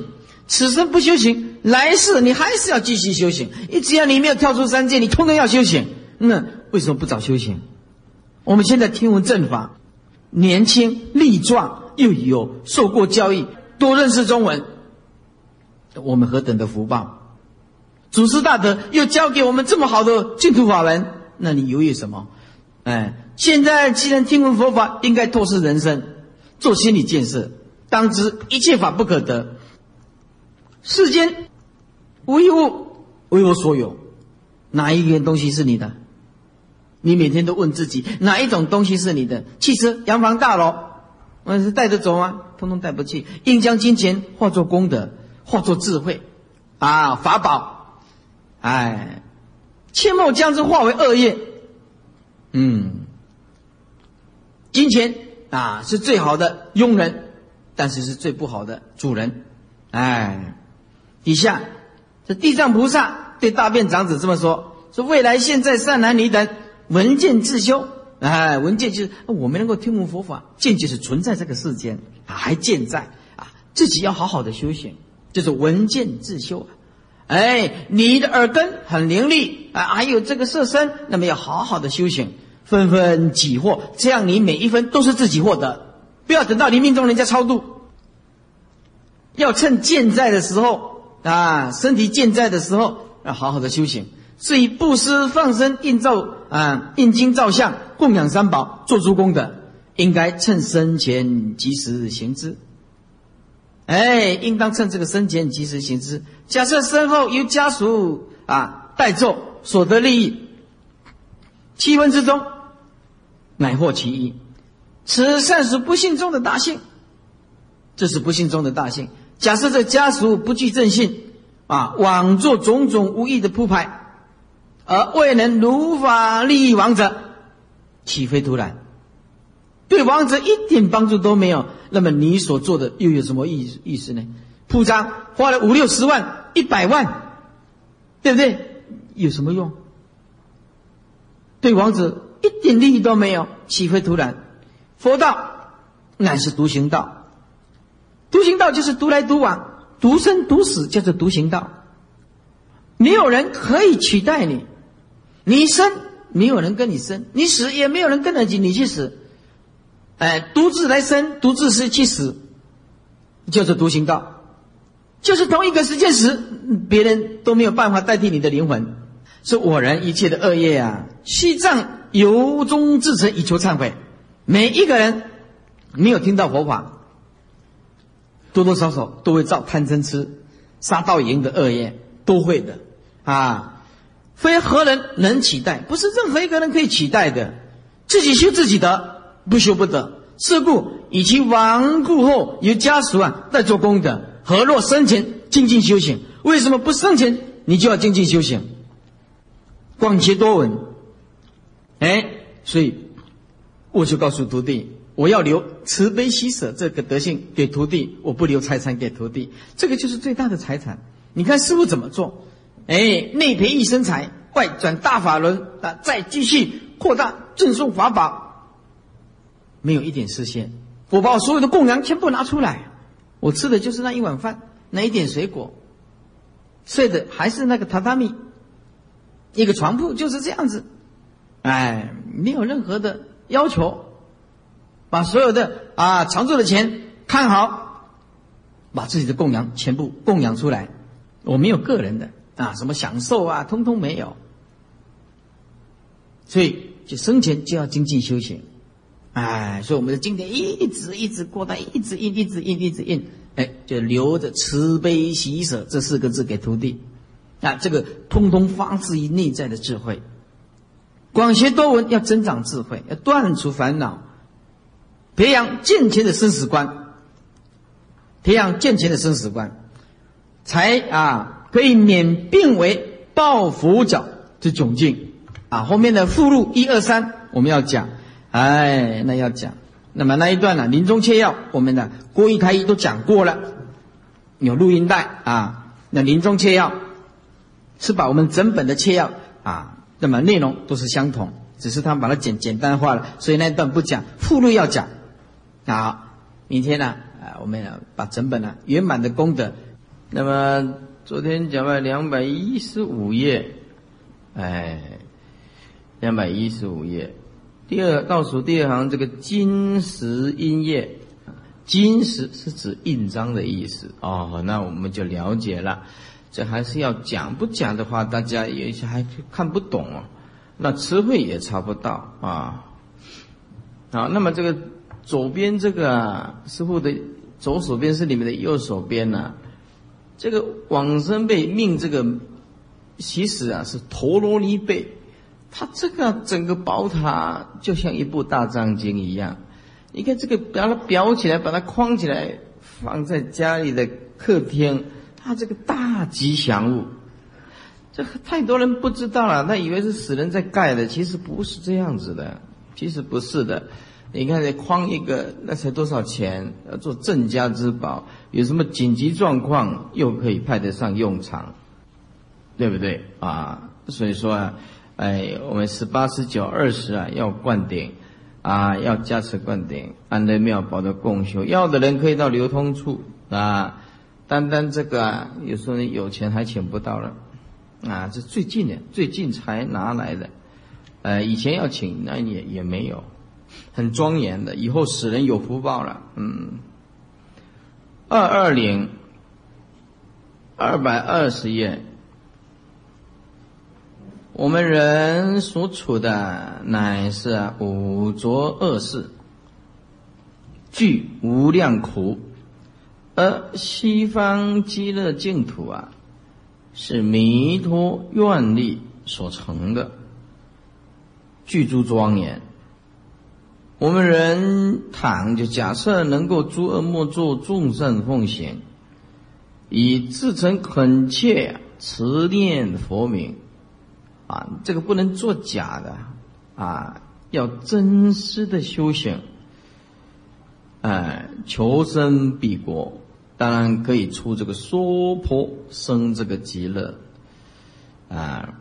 此生不修行。来世你还是要继续修行，你只要你没有跳出三界，你通通要修行。那为什么不早修行？我们现在听闻正法，年轻力壮，又有受过教育，多认识中文，我们何等的福报！祖师大德又教给我们这么好的净土法门，那你犹豫什么？哎，现在既然听闻佛法，应该透视人生，做心理建设，当知一切法不可得，世间。无一物为我所有，哪一件东西是你的？你每天都问自己，哪一种东西是你的？汽车、洋房、大楼，我是带着走吗？通通带不去。应将金钱化作功德，化作智慧，啊，法宝，哎，切莫将之化为恶业。嗯，金钱啊是最好的佣人，但是是最不好的主人。哎，底下。这地藏菩萨对大便长子这么说：“说未来现在善男女等闻见自修，哎，闻见就是我们能够听闻佛法，见就是存在这个世间，还健在啊，自己要好好的修行，就是闻见自修啊。哎，你的耳根很灵力啊，还有这个色身，那么要好好的修行，分分己获，这样你每一分都是自己获得，不要等到你命中人家超度，要趁健在的时候。”啊，身体健在的时候，要好好的修行，是以布施、放生、印照啊、印经、照相、供养三宝，做诸功德，应该趁生前及时行之。哎，应当趁这个生前及时行之。假设身后由家属啊代奏，所得利益七分之中，乃获其一。此善属不幸中的大幸，这是不幸中的大幸。假设这家属不具正信，啊，枉做种种无益的铺排，而未能如法利益王者，岂非突然？对王者一点帮助都没有，那么你所做的又有什么意意思呢？铺张花了五六十万、一百万，对不对？有什么用？对王者一点利益都没有，岂非突然？佛道乃是独行道。独行道就是独来独往，独生独死，叫做独行道。没有人可以取代你，你生没有人跟你生，你死也没有人跟着你你去死。哎，独自来生，独自是去死，就是独行道。就是同一个时间死，别人都没有办法代替你的灵魂。是我人一切的恶业啊，西藏由衷至诚以求忏悔。每一个人没有听到佛法。多多少少都会造贪嗔痴、杀盗淫的恶业，都会的啊！非何人能取代？不是任何一个人可以取代的。自己修自己的，不修不得。是故以其亡故后由家属啊在做功德，何若生前静静修行？为什么不生前你就要静静修行？广结多闻，哎，所以我就告诉徒弟。我要留慈悲喜舍这个德性给徒弟，我不留财产给徒弟，这个就是最大的财产。你看师傅怎么做？哎，内培一身财，外转大法轮啊，再继续扩大赠送法宝，没有一点实现。我把我所有的供养全部拿出来，我吃的就是那一碗饭，那一点水果，睡的还是那个榻榻米，一个床铺就是这样子，哎，没有任何的要求，把所有的啊常住的钱看好，把自己的供养全部供养出来，我没有个人的。啊，什么享受啊，通通没有，所以就生前就要精进修行。哎，所以我们的经典一直一直过到，一直印，一直印，一直印，哎，就留着慈悲喜舍这四个字给徒弟，啊，这个通通发自于内在的智慧。广学多闻要增长智慧，要断除烦恼，培养健全的生死观，培养健全的生死观，才啊可以免病为报佛脚之窘境。啊，后面的附录一二三我们要讲。哎，那要讲，那么那一段呢？临终切要，我们的郭一开一都讲过了，有录音带啊。那临终切要，是把我们整本的切要啊，那么内容都是相同，只是他把它简简单化了，所以那一段不讲，附录要讲。好，明天呢，啊，我们把整本呢圆满的功德。那么昨天讲了两百一十五页，哎，两百一十五页。第二倒数第二行，这个金石印页，金石是指印章的意思哦。那我们就了解了，这还是要讲，不讲的话，大家有一些还看不懂哦。那词汇也查不到啊。好，那么这个左边这个师傅的左手边是你们的右手边呢。这个往生被命这个，其实啊是陀罗尼贝。它这个整个宝塔就像一部大藏经一样，你看这个把它裱起来，把它框起来，放在家里的客厅，它这个大吉祥物，这太多人不知道了，他以为是死人在盖的，其实不是这样子的，其实不是的。你看这框一个，那才多少钱？要做镇家之宝，有什么紧急状况又可以派得上用场，对不对啊？所以说啊。哎，我们十八、十九、二十啊，要灌顶，啊，要加持灌顶，安德妙宝的供修，要的人可以到流通处啊。单单这个啊，有时候你有钱还请不到了，啊，这最近的，最近才拿来的，呃，以前要请那也也没有，很庄严的，以后死人有福报了，嗯。二二零，二百二十页。我们人所处的乃是五浊恶世，具无量苦，而西方极乐净土啊，是弥陀愿力所成的，具足庄严。我们人躺就假设能够诸恶莫作，众善奉行，以至诚恳切持念佛名。啊，这个不能作假的，啊，要真实的修行，哎，求生彼国，当然可以出这个娑婆生这个极乐，啊，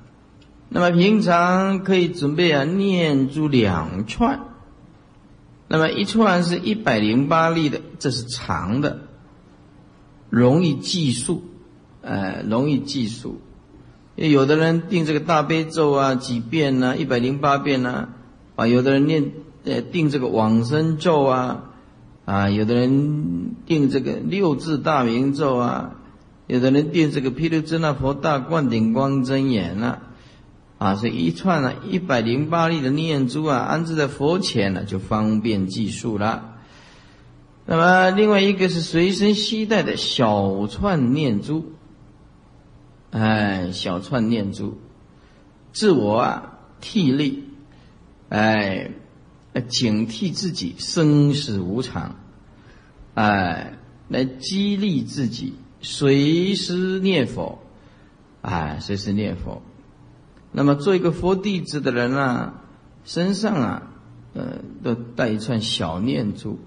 那么平常可以准备啊念珠两串，那么一串是一百零八粒的，这是长的，容易计数，呃，容易计数。有的人定这个大悲咒啊，几遍呢？一百零八遍呢？啊，有的人念呃定这个往生咒啊，啊，有的人定这个六字大明咒啊，有的人定这个毗卢遮那佛大灌顶光真言啊，啊，这一串呢一百零八粒的念珠啊，安置在佛前呢，就方便计数了。那么另外一个是随身携带的小串念珠。哎，小串念珠，自我啊替力，哎，警惕自己生死无常，哎，来激励自己随时念佛，哎，随时念佛。那么做一个佛弟子的人啊，身上啊，呃，都带一串小念珠。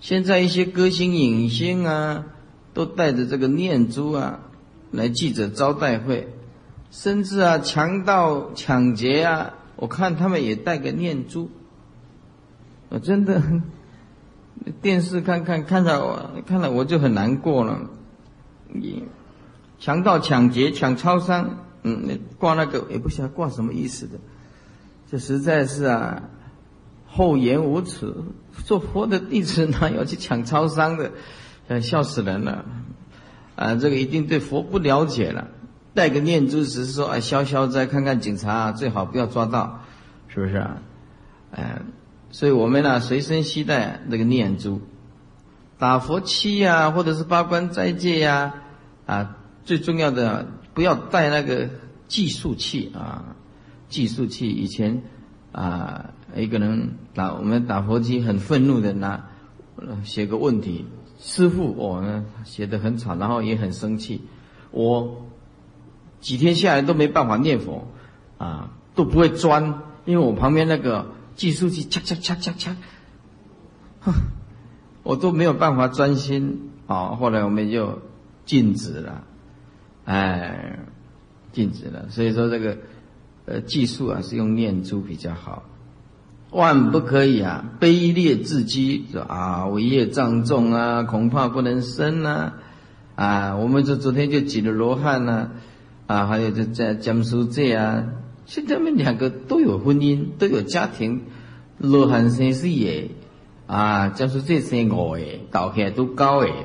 现在一些歌星影星啊，都带着这个念珠啊。来记者招待会，甚至啊，强盗抢劫啊，我看他们也带个念珠。我真的，电视看看看到我，看了我就很难过了。你强盗抢劫抢超商，嗯，挂那个也不晓得挂什么意思的，这实在是啊，厚颜无耻。做佛的弟子哪有去抢超商的？呃，笑死人了。啊，这个一定对佛不了解了。带个念珠只是说，啊，消消灾，看看警察，最好不要抓到，是不是啊？嗯，所以我们呢，随身携带那个念珠，打佛七呀，或者是八关斋戒呀，啊，最重要的不要带那个计数器啊，计数器以前啊，一个人打我们打佛机很愤怒的拿写个问题。师傅，我呢写的很惨，然后也很生气。我几天下来都没办法念佛，啊，都不会钻，因为我旁边那个计数器嚓嚓嚓嚓嚓，哼，我都没有办法专心啊。后来我们就禁止了，哎，禁止了。所以说这个呃计数啊是用念珠比较好。万不可以啊！卑劣至极，说啊，伟业障重啊，恐怕不能生呐！啊，我们这昨天就举了罗汉呐，啊，还有就在江苏这啊，现在他们两个都有婚姻，都有家庭。罗汉生四个，啊，江苏这生五个，到起来都高诶。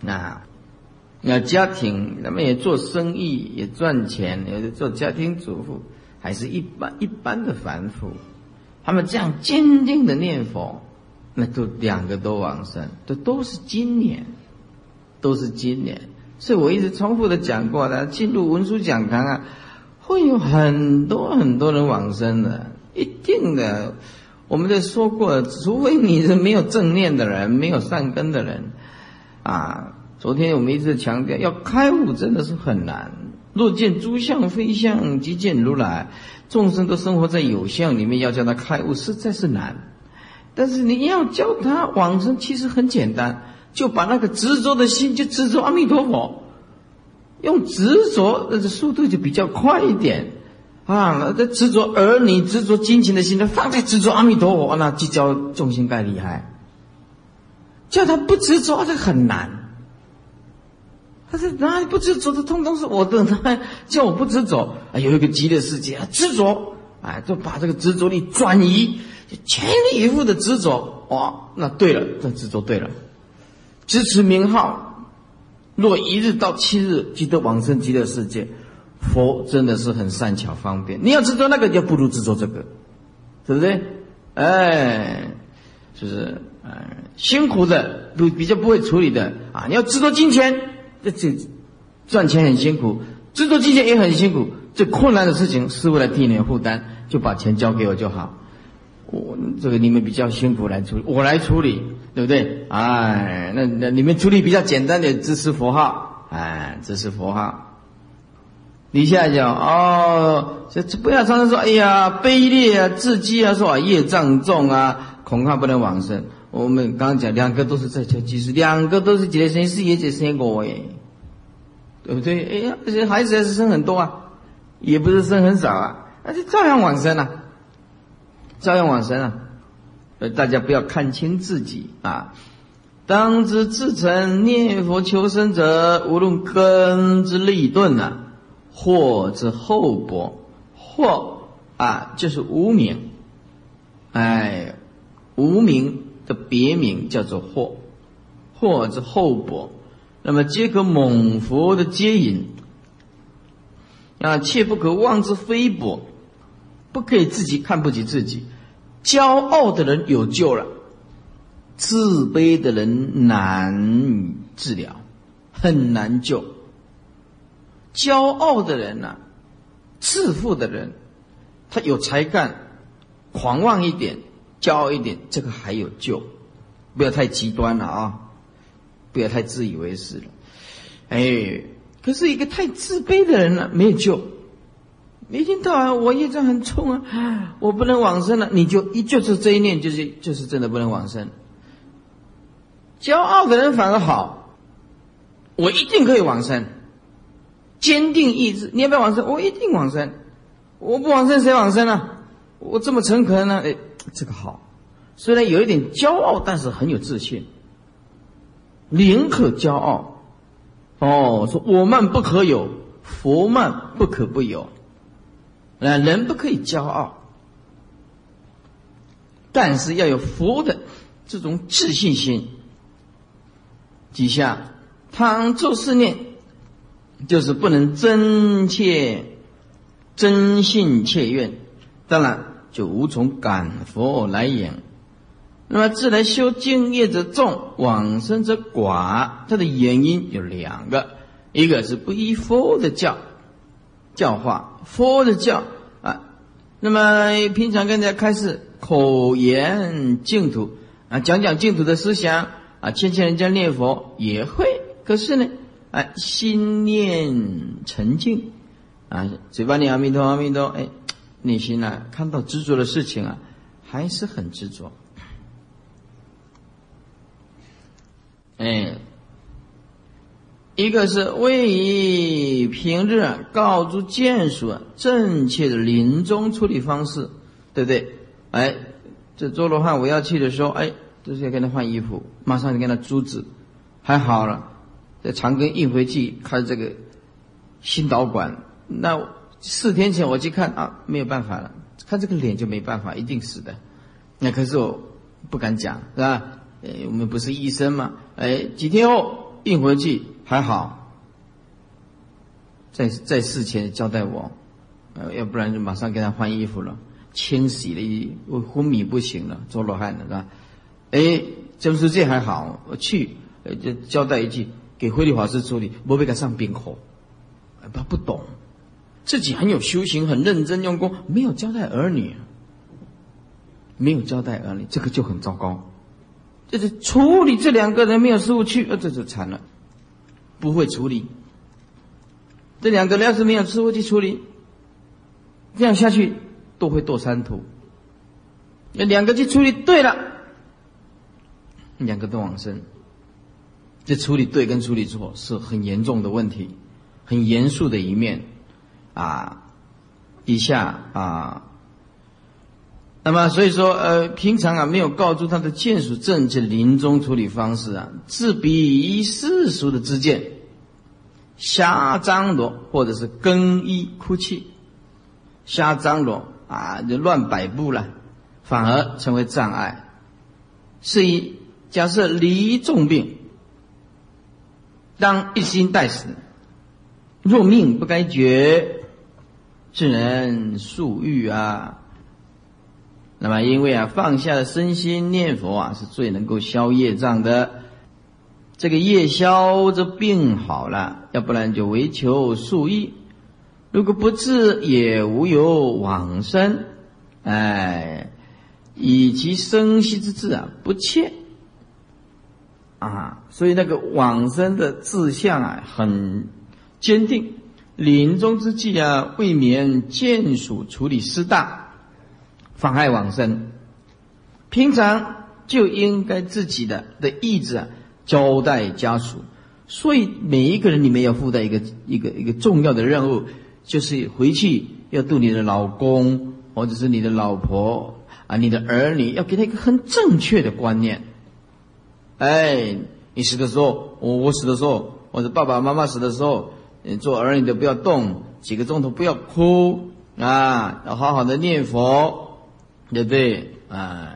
那那家庭，他们也做生意，也赚钱，也是做家庭主妇，还是一般一般的凡夫。他们这样坚定的念佛，那都两个都往生，这都是今年，都是今年。所以我一直重复的讲过的，进入文殊讲堂啊，会有很多很多人往生的，一定的。我们在说过，除非你是没有正念的人，没有善根的人，啊，昨天我们一直强调，要开悟真的是很难。若见诸相非相，即见如来。众生都生活在有相里面，要叫他开悟实在是难。但是你要教他往生，其实很简单，就把那个执着的心，就执着阿弥陀佛，用执着，那个速度就比较快一点啊。那执着儿女、执着金钱的心，他放在执着阿弥陀佛，那就叫众生盖厉害。叫他不执着，这很难。他说：“哪里不执着的，通通是我的。他 叫我不执着，啊，有一个极乐世界啊，执着，哎，就把这个执着力转移，全力以赴的执着。哇，那对了，这执着对了。支持名号，若一日到七日，即得往生极乐世界。佛真的是很善巧方便。你要执着那个，就不如执着这个，对不对？哎，就是，哎，辛苦的比比较不会处理的啊。你要执着金钱。”这这赚钱很辛苦，制作金钱也很辛苦。最困难的事情，是为了替你负担，就把钱交给我就好。我这个你们比较辛苦来处理，我来处理，对不对？哎，那那你们处理比较简单的，支持佛号，哎，支持佛号。你现在讲哦，这这不要常常说，哎呀，卑劣啊，自激啊，说啊，业障重啊，恐怕不能往生。我们刚刚讲，两个都是在求其实，两个都是结生是也结生果哎。对不对？哎呀，这些孩子还是生很多啊，也不是生很少啊，那就照样往生啊，照样往生啊。呃，大家不要看清自己啊。当知自成念佛求生者，无论根之利钝啊，或之厚薄，或啊就是无名，哎，无名的别名叫做或，或之厚薄。那么皆可蒙佛的接引啊，切不可妄自菲薄，不可以自己看不起自己。骄傲的人有救了，自卑的人难治疗，很难救。骄傲的人呐，自负的人，他有才干，狂妄一点，骄傲一点，这个还有救，不要太极端了啊。不要太自以为是了，哎，可是一个太自卑的人呢，没有救。一天到晚我业障很重啊，我不能往生了，你就一就是这一念，就是就是真的不能往生。骄傲的人反而好，我一定可以往生。坚定意志，你要不要往生？我一定往生。我不往生，谁往生啊？我这么诚恳呢？哎，这个好。虽然有一点骄傲，但是很有自信。宁可骄傲，哦，说我慢不可有，佛慢不可不有。啊，人不可以骄傲，但是要有佛的这种自信心。底下，倘做是念，就是不能真切、真信切愿，当然就无从感佛来言。那么自来修净业者众，往生者寡。它的原因有两个，一个是不依佛的教教化，佛的教啊。那么平常跟大家开始口言净土啊，讲讲净土的思想啊，劝劝人家念佛也会。可是呢，啊，心念沉静啊，嘴巴念阿弥陀阿弥陀，哎，内心呢看到执着的事情啊，还是很执着。哎，一个是位于平日告诸眷属正确的临终处理方式，对不对？哎，这周罗汉我要去的时候，哎，就是要跟他换衣服，马上就跟他珠子，还好了，在长庚运回去开这个心导管，那四天前我去看啊，没有办法了，看这个脸就没办法，一定死的。那可是我不敢讲，是吧？呃，我们不是医生吗？哎，几天后运回去还好，在在事前交代我，呃，要不然就马上给他换衣服了，清洗了，我昏迷不醒了，做罗汉了是吧？哎，就是这还好，我去，就交代一句，给慧律法师处理，不被他上冰火，他不懂，自己很有修行，很认真用功，没有交代儿女，没有交代儿女，这个就很糟糕。就是处理这两个人没有师傅去，呃，这就惨了，不会处理。这两个人要是没有师傅去处理，这样下去都会堕三途。那两个去处理对了，两个都往生。这处理对跟处理错是很严重的问题，很严肃的一面啊。以下啊。那么，所以说，呃，平常啊，没有告诉他的眷属正确临终处理方式啊，自比世俗的之见，瞎张罗或者是更衣哭泣，瞎张罗啊，就乱摆布了，反而成为障碍。是以假设离重病，当一心待死，若命不该绝，是人宿欲啊。那么，因为啊，放下了身心念佛啊，是最能够消业障的。这个业消，这病好了；要不然就为求速益。如果不治，也无有往生。哎，以其生息之志啊，不切啊，所以那个往生的志向啊，很坚定。临终之际啊，未免眷属处理失当。妨害往生，平常就应该自己的的意志啊交代家属，所以每一个人里面要负担一个一个一个重要的任务，就是回去要对你的老公或者是你的老婆啊，你的儿女要给他一个很正确的观念。哎，你死的时候，我我死的时候，或者爸爸妈妈死的时候，做儿女的不要动，几个钟头不要哭啊，要好好的念佛。对不对啊？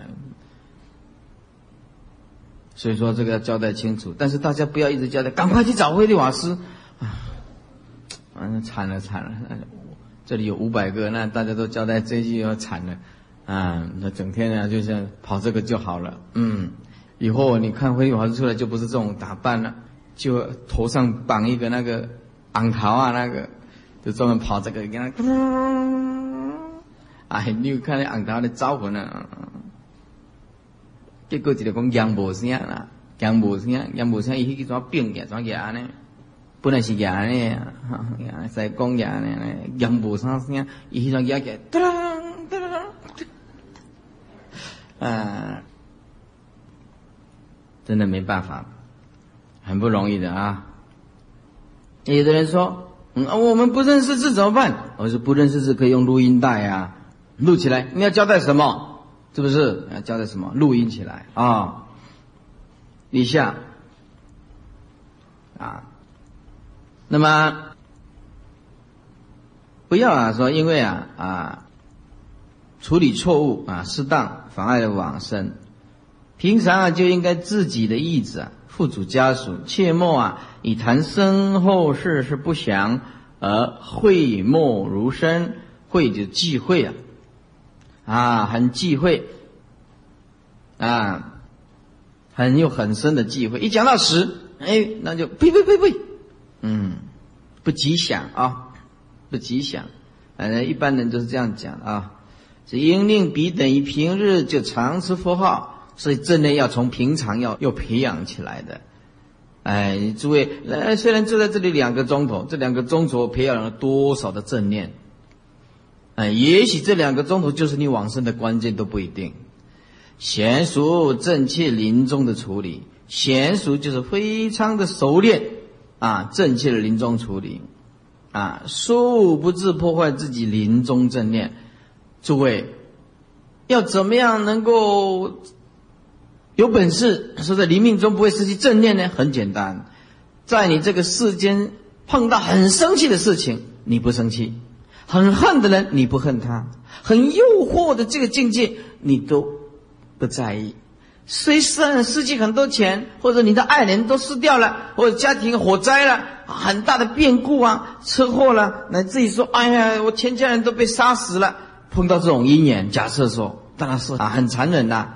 所以说这个要交代清楚，但是大家不要一直交代，赶快去找威利瓦斯啊！嗯，惨了惨了，这里有五百个，那大家都交代这句要惨了啊！那整天呢就像跑这个就好了，嗯，以后你看威利瓦斯出来就不是这种打扮了，就头上绑一个那个昂桃啊，那个就专门跑这个，给他。哎，你有看那红头的招魂啊？结果一个讲羊无声啦，羊无声，羊无声，伊去怎变嘅？怎样呢？本来是羊呢，在讲羊呢，羊无啥声，伊去怎样嘅？噔噔噔噔，啊，真的没办法，很不容易的啊。有的人说，嗯啊，我们不认识字怎么办？我说不认识字可以用录音带啊，录起来。你要交代什么？是不是？要交代什么？录音起来啊。以下啊，那么不要啊说，因为啊啊处理错误啊，适当妨碍了往生。平常啊就应该自己的意志啊，付嘱家属，切莫啊以谈身后事是不祥而讳莫如深，讳就忌讳啊，啊很忌讳啊。很有很深的忌讳，一讲到死，哎，那就呸呸呸呸，嗯，不吉祥啊，不吉祥。反正一般人都是这样讲啊。是应令彼等于平日就常吃佛号，所以正念要从平常要要培养起来的。哎，诸位，呃，虽然坐在这里两个钟头，这两个钟头培养了多少的正念？哎，也许这两个钟头就是你往生的关键，都不一定。娴熟正确临终的处理，娴熟就是非常的熟练啊，正确的临终处理啊，殊不致破坏自己临终正念。诸位要怎么样能够有本事说在临命中不会失去正念呢？很简单，在你这个世间碰到很生气的事情，你不生气；很恨的人，你不恨他；很诱惑的这个境界，你都。不在意，虽失失去很多钱，或者你的爱人都失掉了，或者家庭火灾了，很大的变故啊，车祸了，那自己说，哎呀，我全家人都被杀死了。碰到这种阴影，假设说，当然是啊，很残忍呐，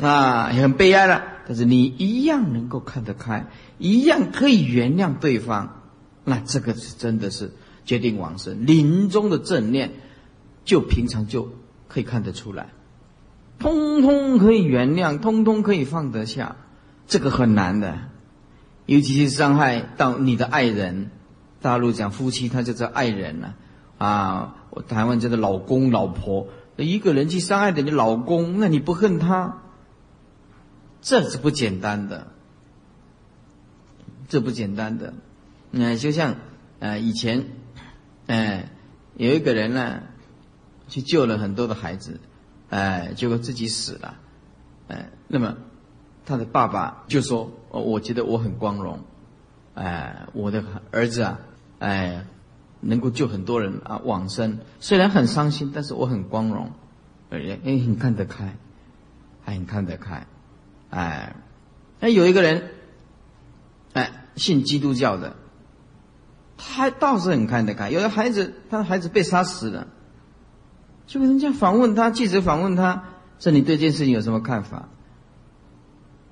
啊，也很悲哀了。但是你一样能够看得开，一样可以原谅对方，那这个是真的是决定往生临终的正念，就平常就可以看得出来。通通可以原谅，通通可以放得下，这个很难的，尤其是伤害到你的爱人。大陆讲夫妻，他就叫爱人了啊。我台湾叫做老公老婆，一个人去伤害的你老公，那你不恨他，这是不简单的，这不简单的。那就像呃以前，哎有一个人呢，去救了很多的孩子。哎，结果自己死了，哎，那么他的爸爸就说：“我觉得我很光荣，哎，我的儿子啊，哎，能够救很多人啊往生，虽然很伤心，但是我很光荣，而且哎很看得开，还很看得开，哎，那有一个人，哎，信基督教的，他倒是很看得开，有的孩子，他的孩子被杀死了。”就人家访问他，记者访问他，说你对这件事情有什么看法？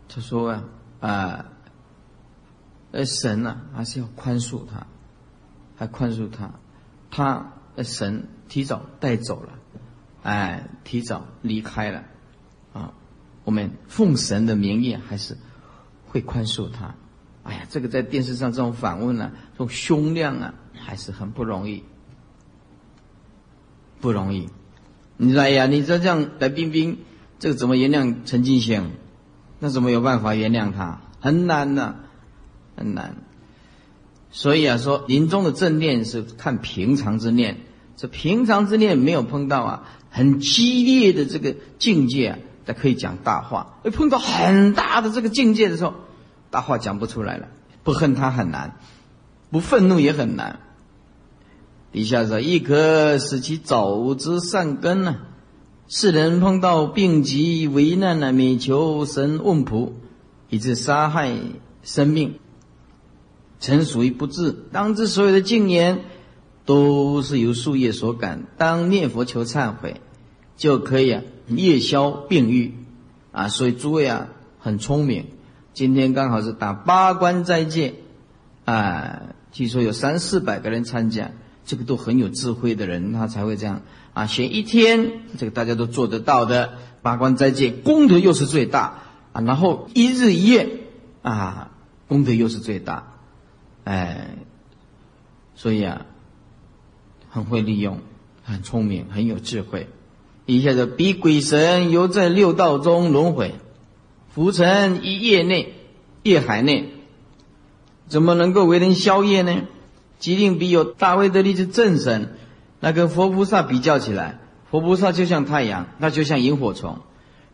他说啊啊，呃神啊还是要宽恕他，还宽恕他，他呃神提早带走了，哎，提早离开了，啊，我们奉神的名义还是会宽恕他。哎呀，这个在电视上这种访问呢，这种胸量啊，还是很不容易，不容易。你说哎呀，你说这样白冰冰，这个怎么原谅陈金星？那怎么有办法原谅他？很难呐，很难。所以啊，说临终的正念是看平常之念，这平常之念没有碰到啊很激烈的这个境界啊，才可以讲大话。一碰到很大的这个境界的时候，大话讲不出来了。不恨他很难，不愤怒也很难。底下说：“亦可使其早知善根呢。世人碰到病疾危难呢，免求神问卜，以致杀害生命，曾属于不智。当知所有的禁言都是由树叶所感。当念佛求忏悔，就可以啊夜消病愈啊。所以诸位啊很聪明。今天刚好是打八关斋戒啊，据说有三四百个人参加。”这个都很有智慧的人，他才会这样啊！写一天，这个大家都做得到的。八关斋戒，功德又是最大啊！然后一日一夜啊，功德又是最大，哎，所以啊，很会利用，很聪明，很有智慧。一下子比鬼神犹在六道中轮回，浮沉一业内，夜海内，怎么能够为人消业呢？即令比有大威德力之正神，那跟佛菩萨比较起来，佛菩萨就像太阳，那就像萤火虫，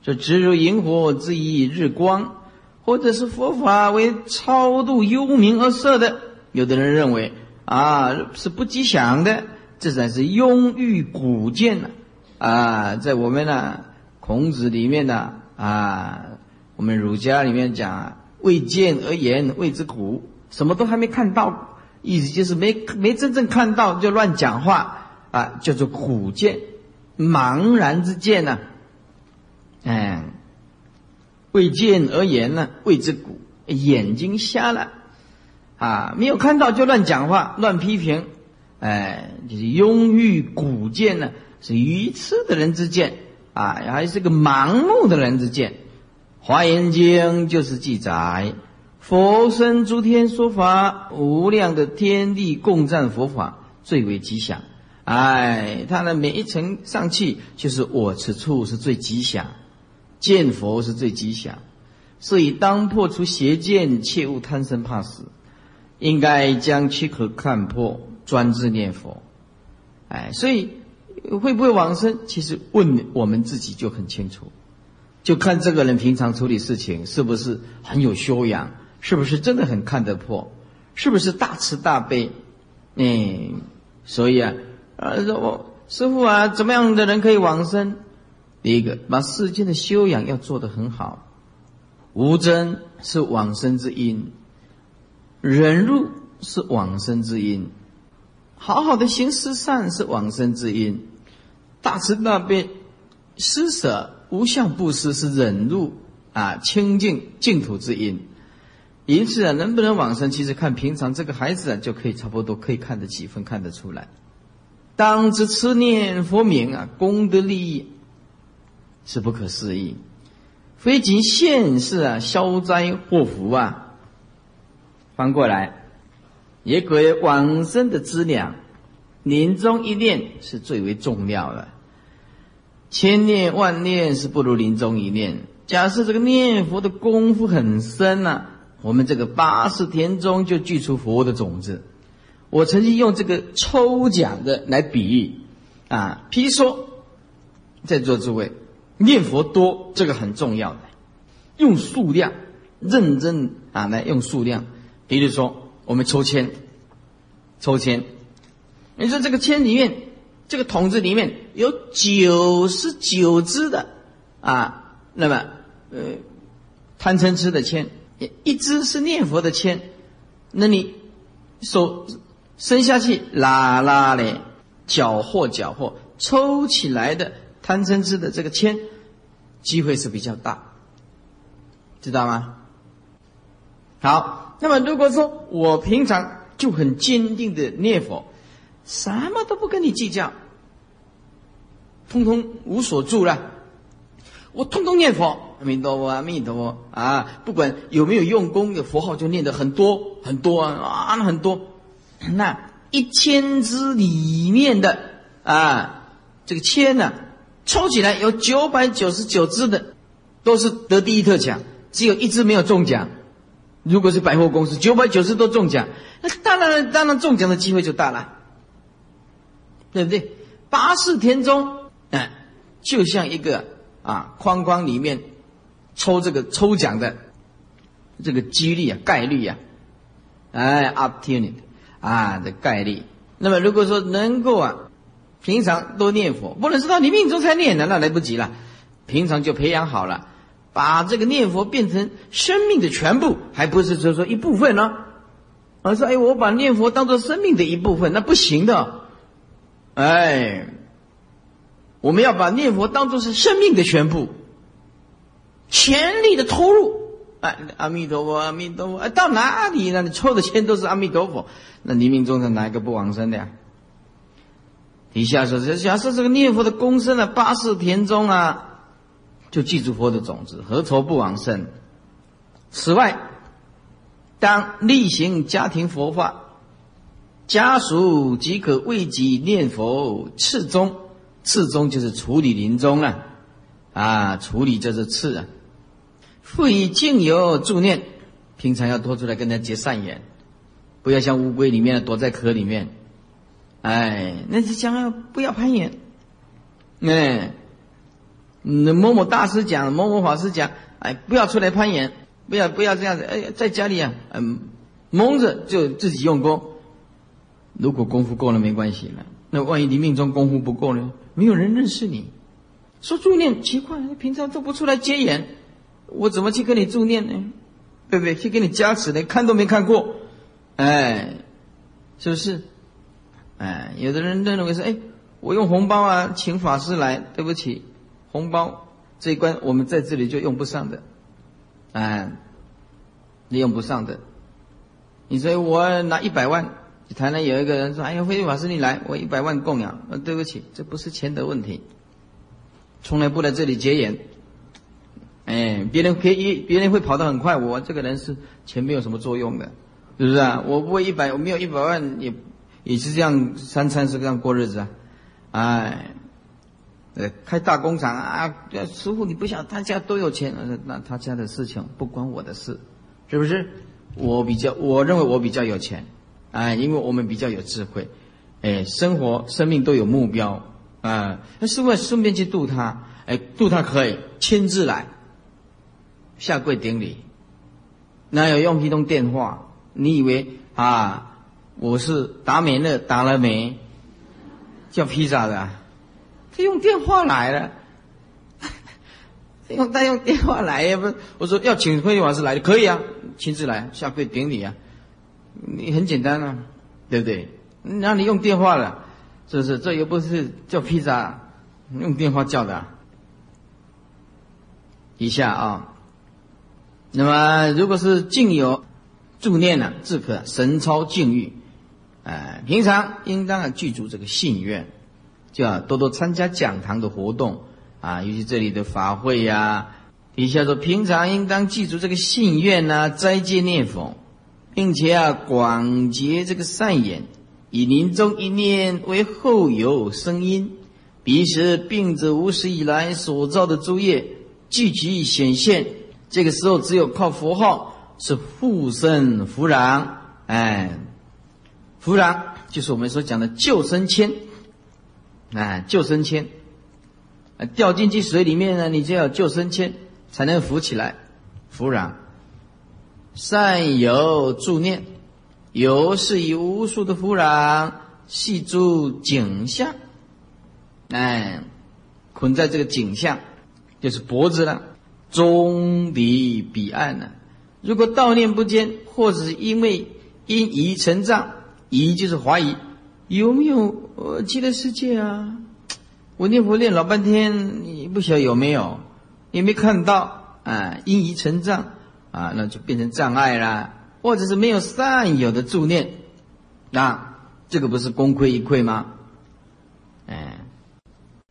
这直如萤火之一日光，或者是佛法为超度幽冥而设的。有的人认为啊是不吉祥的，这才是庸欲古见呢啊，在我们呢孔子里面呢啊，我们儒家里面讲啊未见而言谓之苦，什么都还没看到。意思就是没没真正看到就乱讲话啊，叫做苦见，茫然之见呢。哎，未见而言呢，谓之古，眼睛瞎了啊，没有看到就乱讲话、乱批评，哎，就是庸欲古见呢，是愚痴的人之见啊，还是个盲目的人之见。华严经就是记载。佛身诸天说法，无量的天地共赞佛法，最为吉祥。哎，他的每一层上去，就是我此处是最吉祥，见佛是最吉祥。所以当破除邪见，切勿贪生怕死，应该将躯壳看破，专志念佛。哎，所以会不会往生？其实问我们自己就很清楚，就看这个人平常处理事情是不是很有修养。是不是真的很看得破？是不是大慈大悲？嗯，所以啊，啊，我师傅啊，怎么样的人可以往生？第一个，把世间的修养要做得很好，无争是往生之因，忍辱是往生之因，好好的行施善是往生之因，大慈大悲、施舍、无相布施是忍辱啊清净净土之因。因此啊，能不能往生，其实看平常这个孩子啊，就可以差不多可以看得几分看得出来。当知痴念佛名啊，功德利益是不可思议，非仅现世啊消灾祸福啊。翻过来，也给往生的资粮，临终一念是最为重要的，千念万念是不如临终一念。假设这个念佛的功夫很深呐。我们这个八十田中就具出佛的种子。我曾经用这个抽奖的来比喻啊，譬如说，在座诸位念佛多，这个很重要的，用数量认真啊来用数量。比如说，我们抽签，抽签，你说这个签里面，这个桶子里面有九十九支的啊，那么呃贪嗔痴的签。一支是念佛的签，那你手伸下去拉拉嘞，缴获缴获，抽起来的贪嗔痴的这个签，机会是比较大，知道吗？好，那么如果说我平常就很坚定的念佛，什么都不跟你计较，通通无所住了，我通通念佛。阿弥陀佛，阿弥陀佛啊！不管有没有用功，有佛号就念的很多很多啊，很多。那一千支里面的啊，这个签呢，抽起来有九百九十九支的，都是得第一特奖，只有一支没有中奖。如果是百货公司，九百九十都中奖，那当然当然中奖的机会就大了，对不对？八世田中，哎，就像一个啊框框里面。抽这个抽奖的这个几率啊，概率啊，哎，opportunity 啊的概率。那么如果说能够啊，平常多念佛，不能是到你命中才念的，那来不及了。平常就培养好了，把这个念佛变成生命的全部，还不是就说一部分呢？而是哎，我把念佛当做生命的一部分，那不行的。哎，我们要把念佛当做是生命的全部。全力的投入，哎，阿弥陀佛，阿弥陀佛，哎，到哪里呢？你抽的签都是阿弥陀佛，那冥冥中的哪一个不往生的呀？底下说，假设这个念佛的功深了八世田中啊，就记住佛的种子，何愁不往生？此外，当例行家庭佛法，家属即可为己念佛次终，次终就是处理临终啊，啊，处理就是次啊。复以净油助念，平常要多出来跟他结善缘，不要像乌龟里面躲在壳里面。哎，那是想要不要攀岩？哎，那某某大师讲，某某法师讲，哎，不要出来攀岩，不要不要这样子，哎，在家里啊，嗯，蒙着就自己用功。如果功夫够了没关系了，那万一你命中功夫不够呢？没有人认识你，说助念奇怪，平常都不出来接眼，我怎么去跟你助念呢？对不对？去给你加持的，看都没看过，哎，是不是？哎，有的人认为是，哎，我用红包啊，请法师来，对不起，红包这一关我们在这里就用不上的，哎，你用不上的。你说我拿一百万，台南有一个人说，哎呀，慧律法师你来，我一百万供养，呃，对不起，这不是钱的问题，从来不来这里结缘。哎，别人可以，别人会跑得很快。我这个人是钱没有什么作用的，是不是啊？我不会一百，我没有一百万，也也是这样三餐是这样过日子啊。哎，呃，开大工厂啊，师傅你不想他家都有钱，那他家的事情不关我的事，是不是？我比较，我认为我比较有钱，哎，因为我们比较有智慧，哎，生活生命都有目标啊。那师傅顺便去度他，哎，度他可以亲自来。下跪顶礼，哪有用移动电话？你以为啊，我是达美乐打了没？叫披萨的，他用电话来了，用他用电话来呀？不，我说要请慧法师来的，可以啊，亲自来下跪顶礼啊，你很简单啊，对不对？那你用电话了，是不是？这又不是叫披萨，用电话叫的。一下啊。那么，如果是静有助念呢，自可神超境遇。哎，平常应当啊记住这个信愿，就要多多参加讲堂的活动啊，尤其这里的法会呀。底下说，平常应当记住这个信愿呐，斋戒念佛，并且啊广结这个善言，以临终一念为后有声音，彼时病者无始以来所造的诸业聚集显现。这个时候，只有靠佛号是护身符壤，哎，扶壤就是我们所讲的救生签，哎，救生签，掉进去水里面呢，你就要救生签才能浮起来，扶壤。善有助念，有是以无数的土壤系住景象，哎，捆在这个景象，就是脖子了。终离彼岸呢？如果悼念不坚，或者是因为因疑成障，疑就是怀疑，有没有呃极乐世界啊？我念佛念老半天，不晓得有没有？也没看到啊，因疑成障啊，那就变成障碍了，或者是没有善有的助念，那这个不是功亏一篑吗？哎。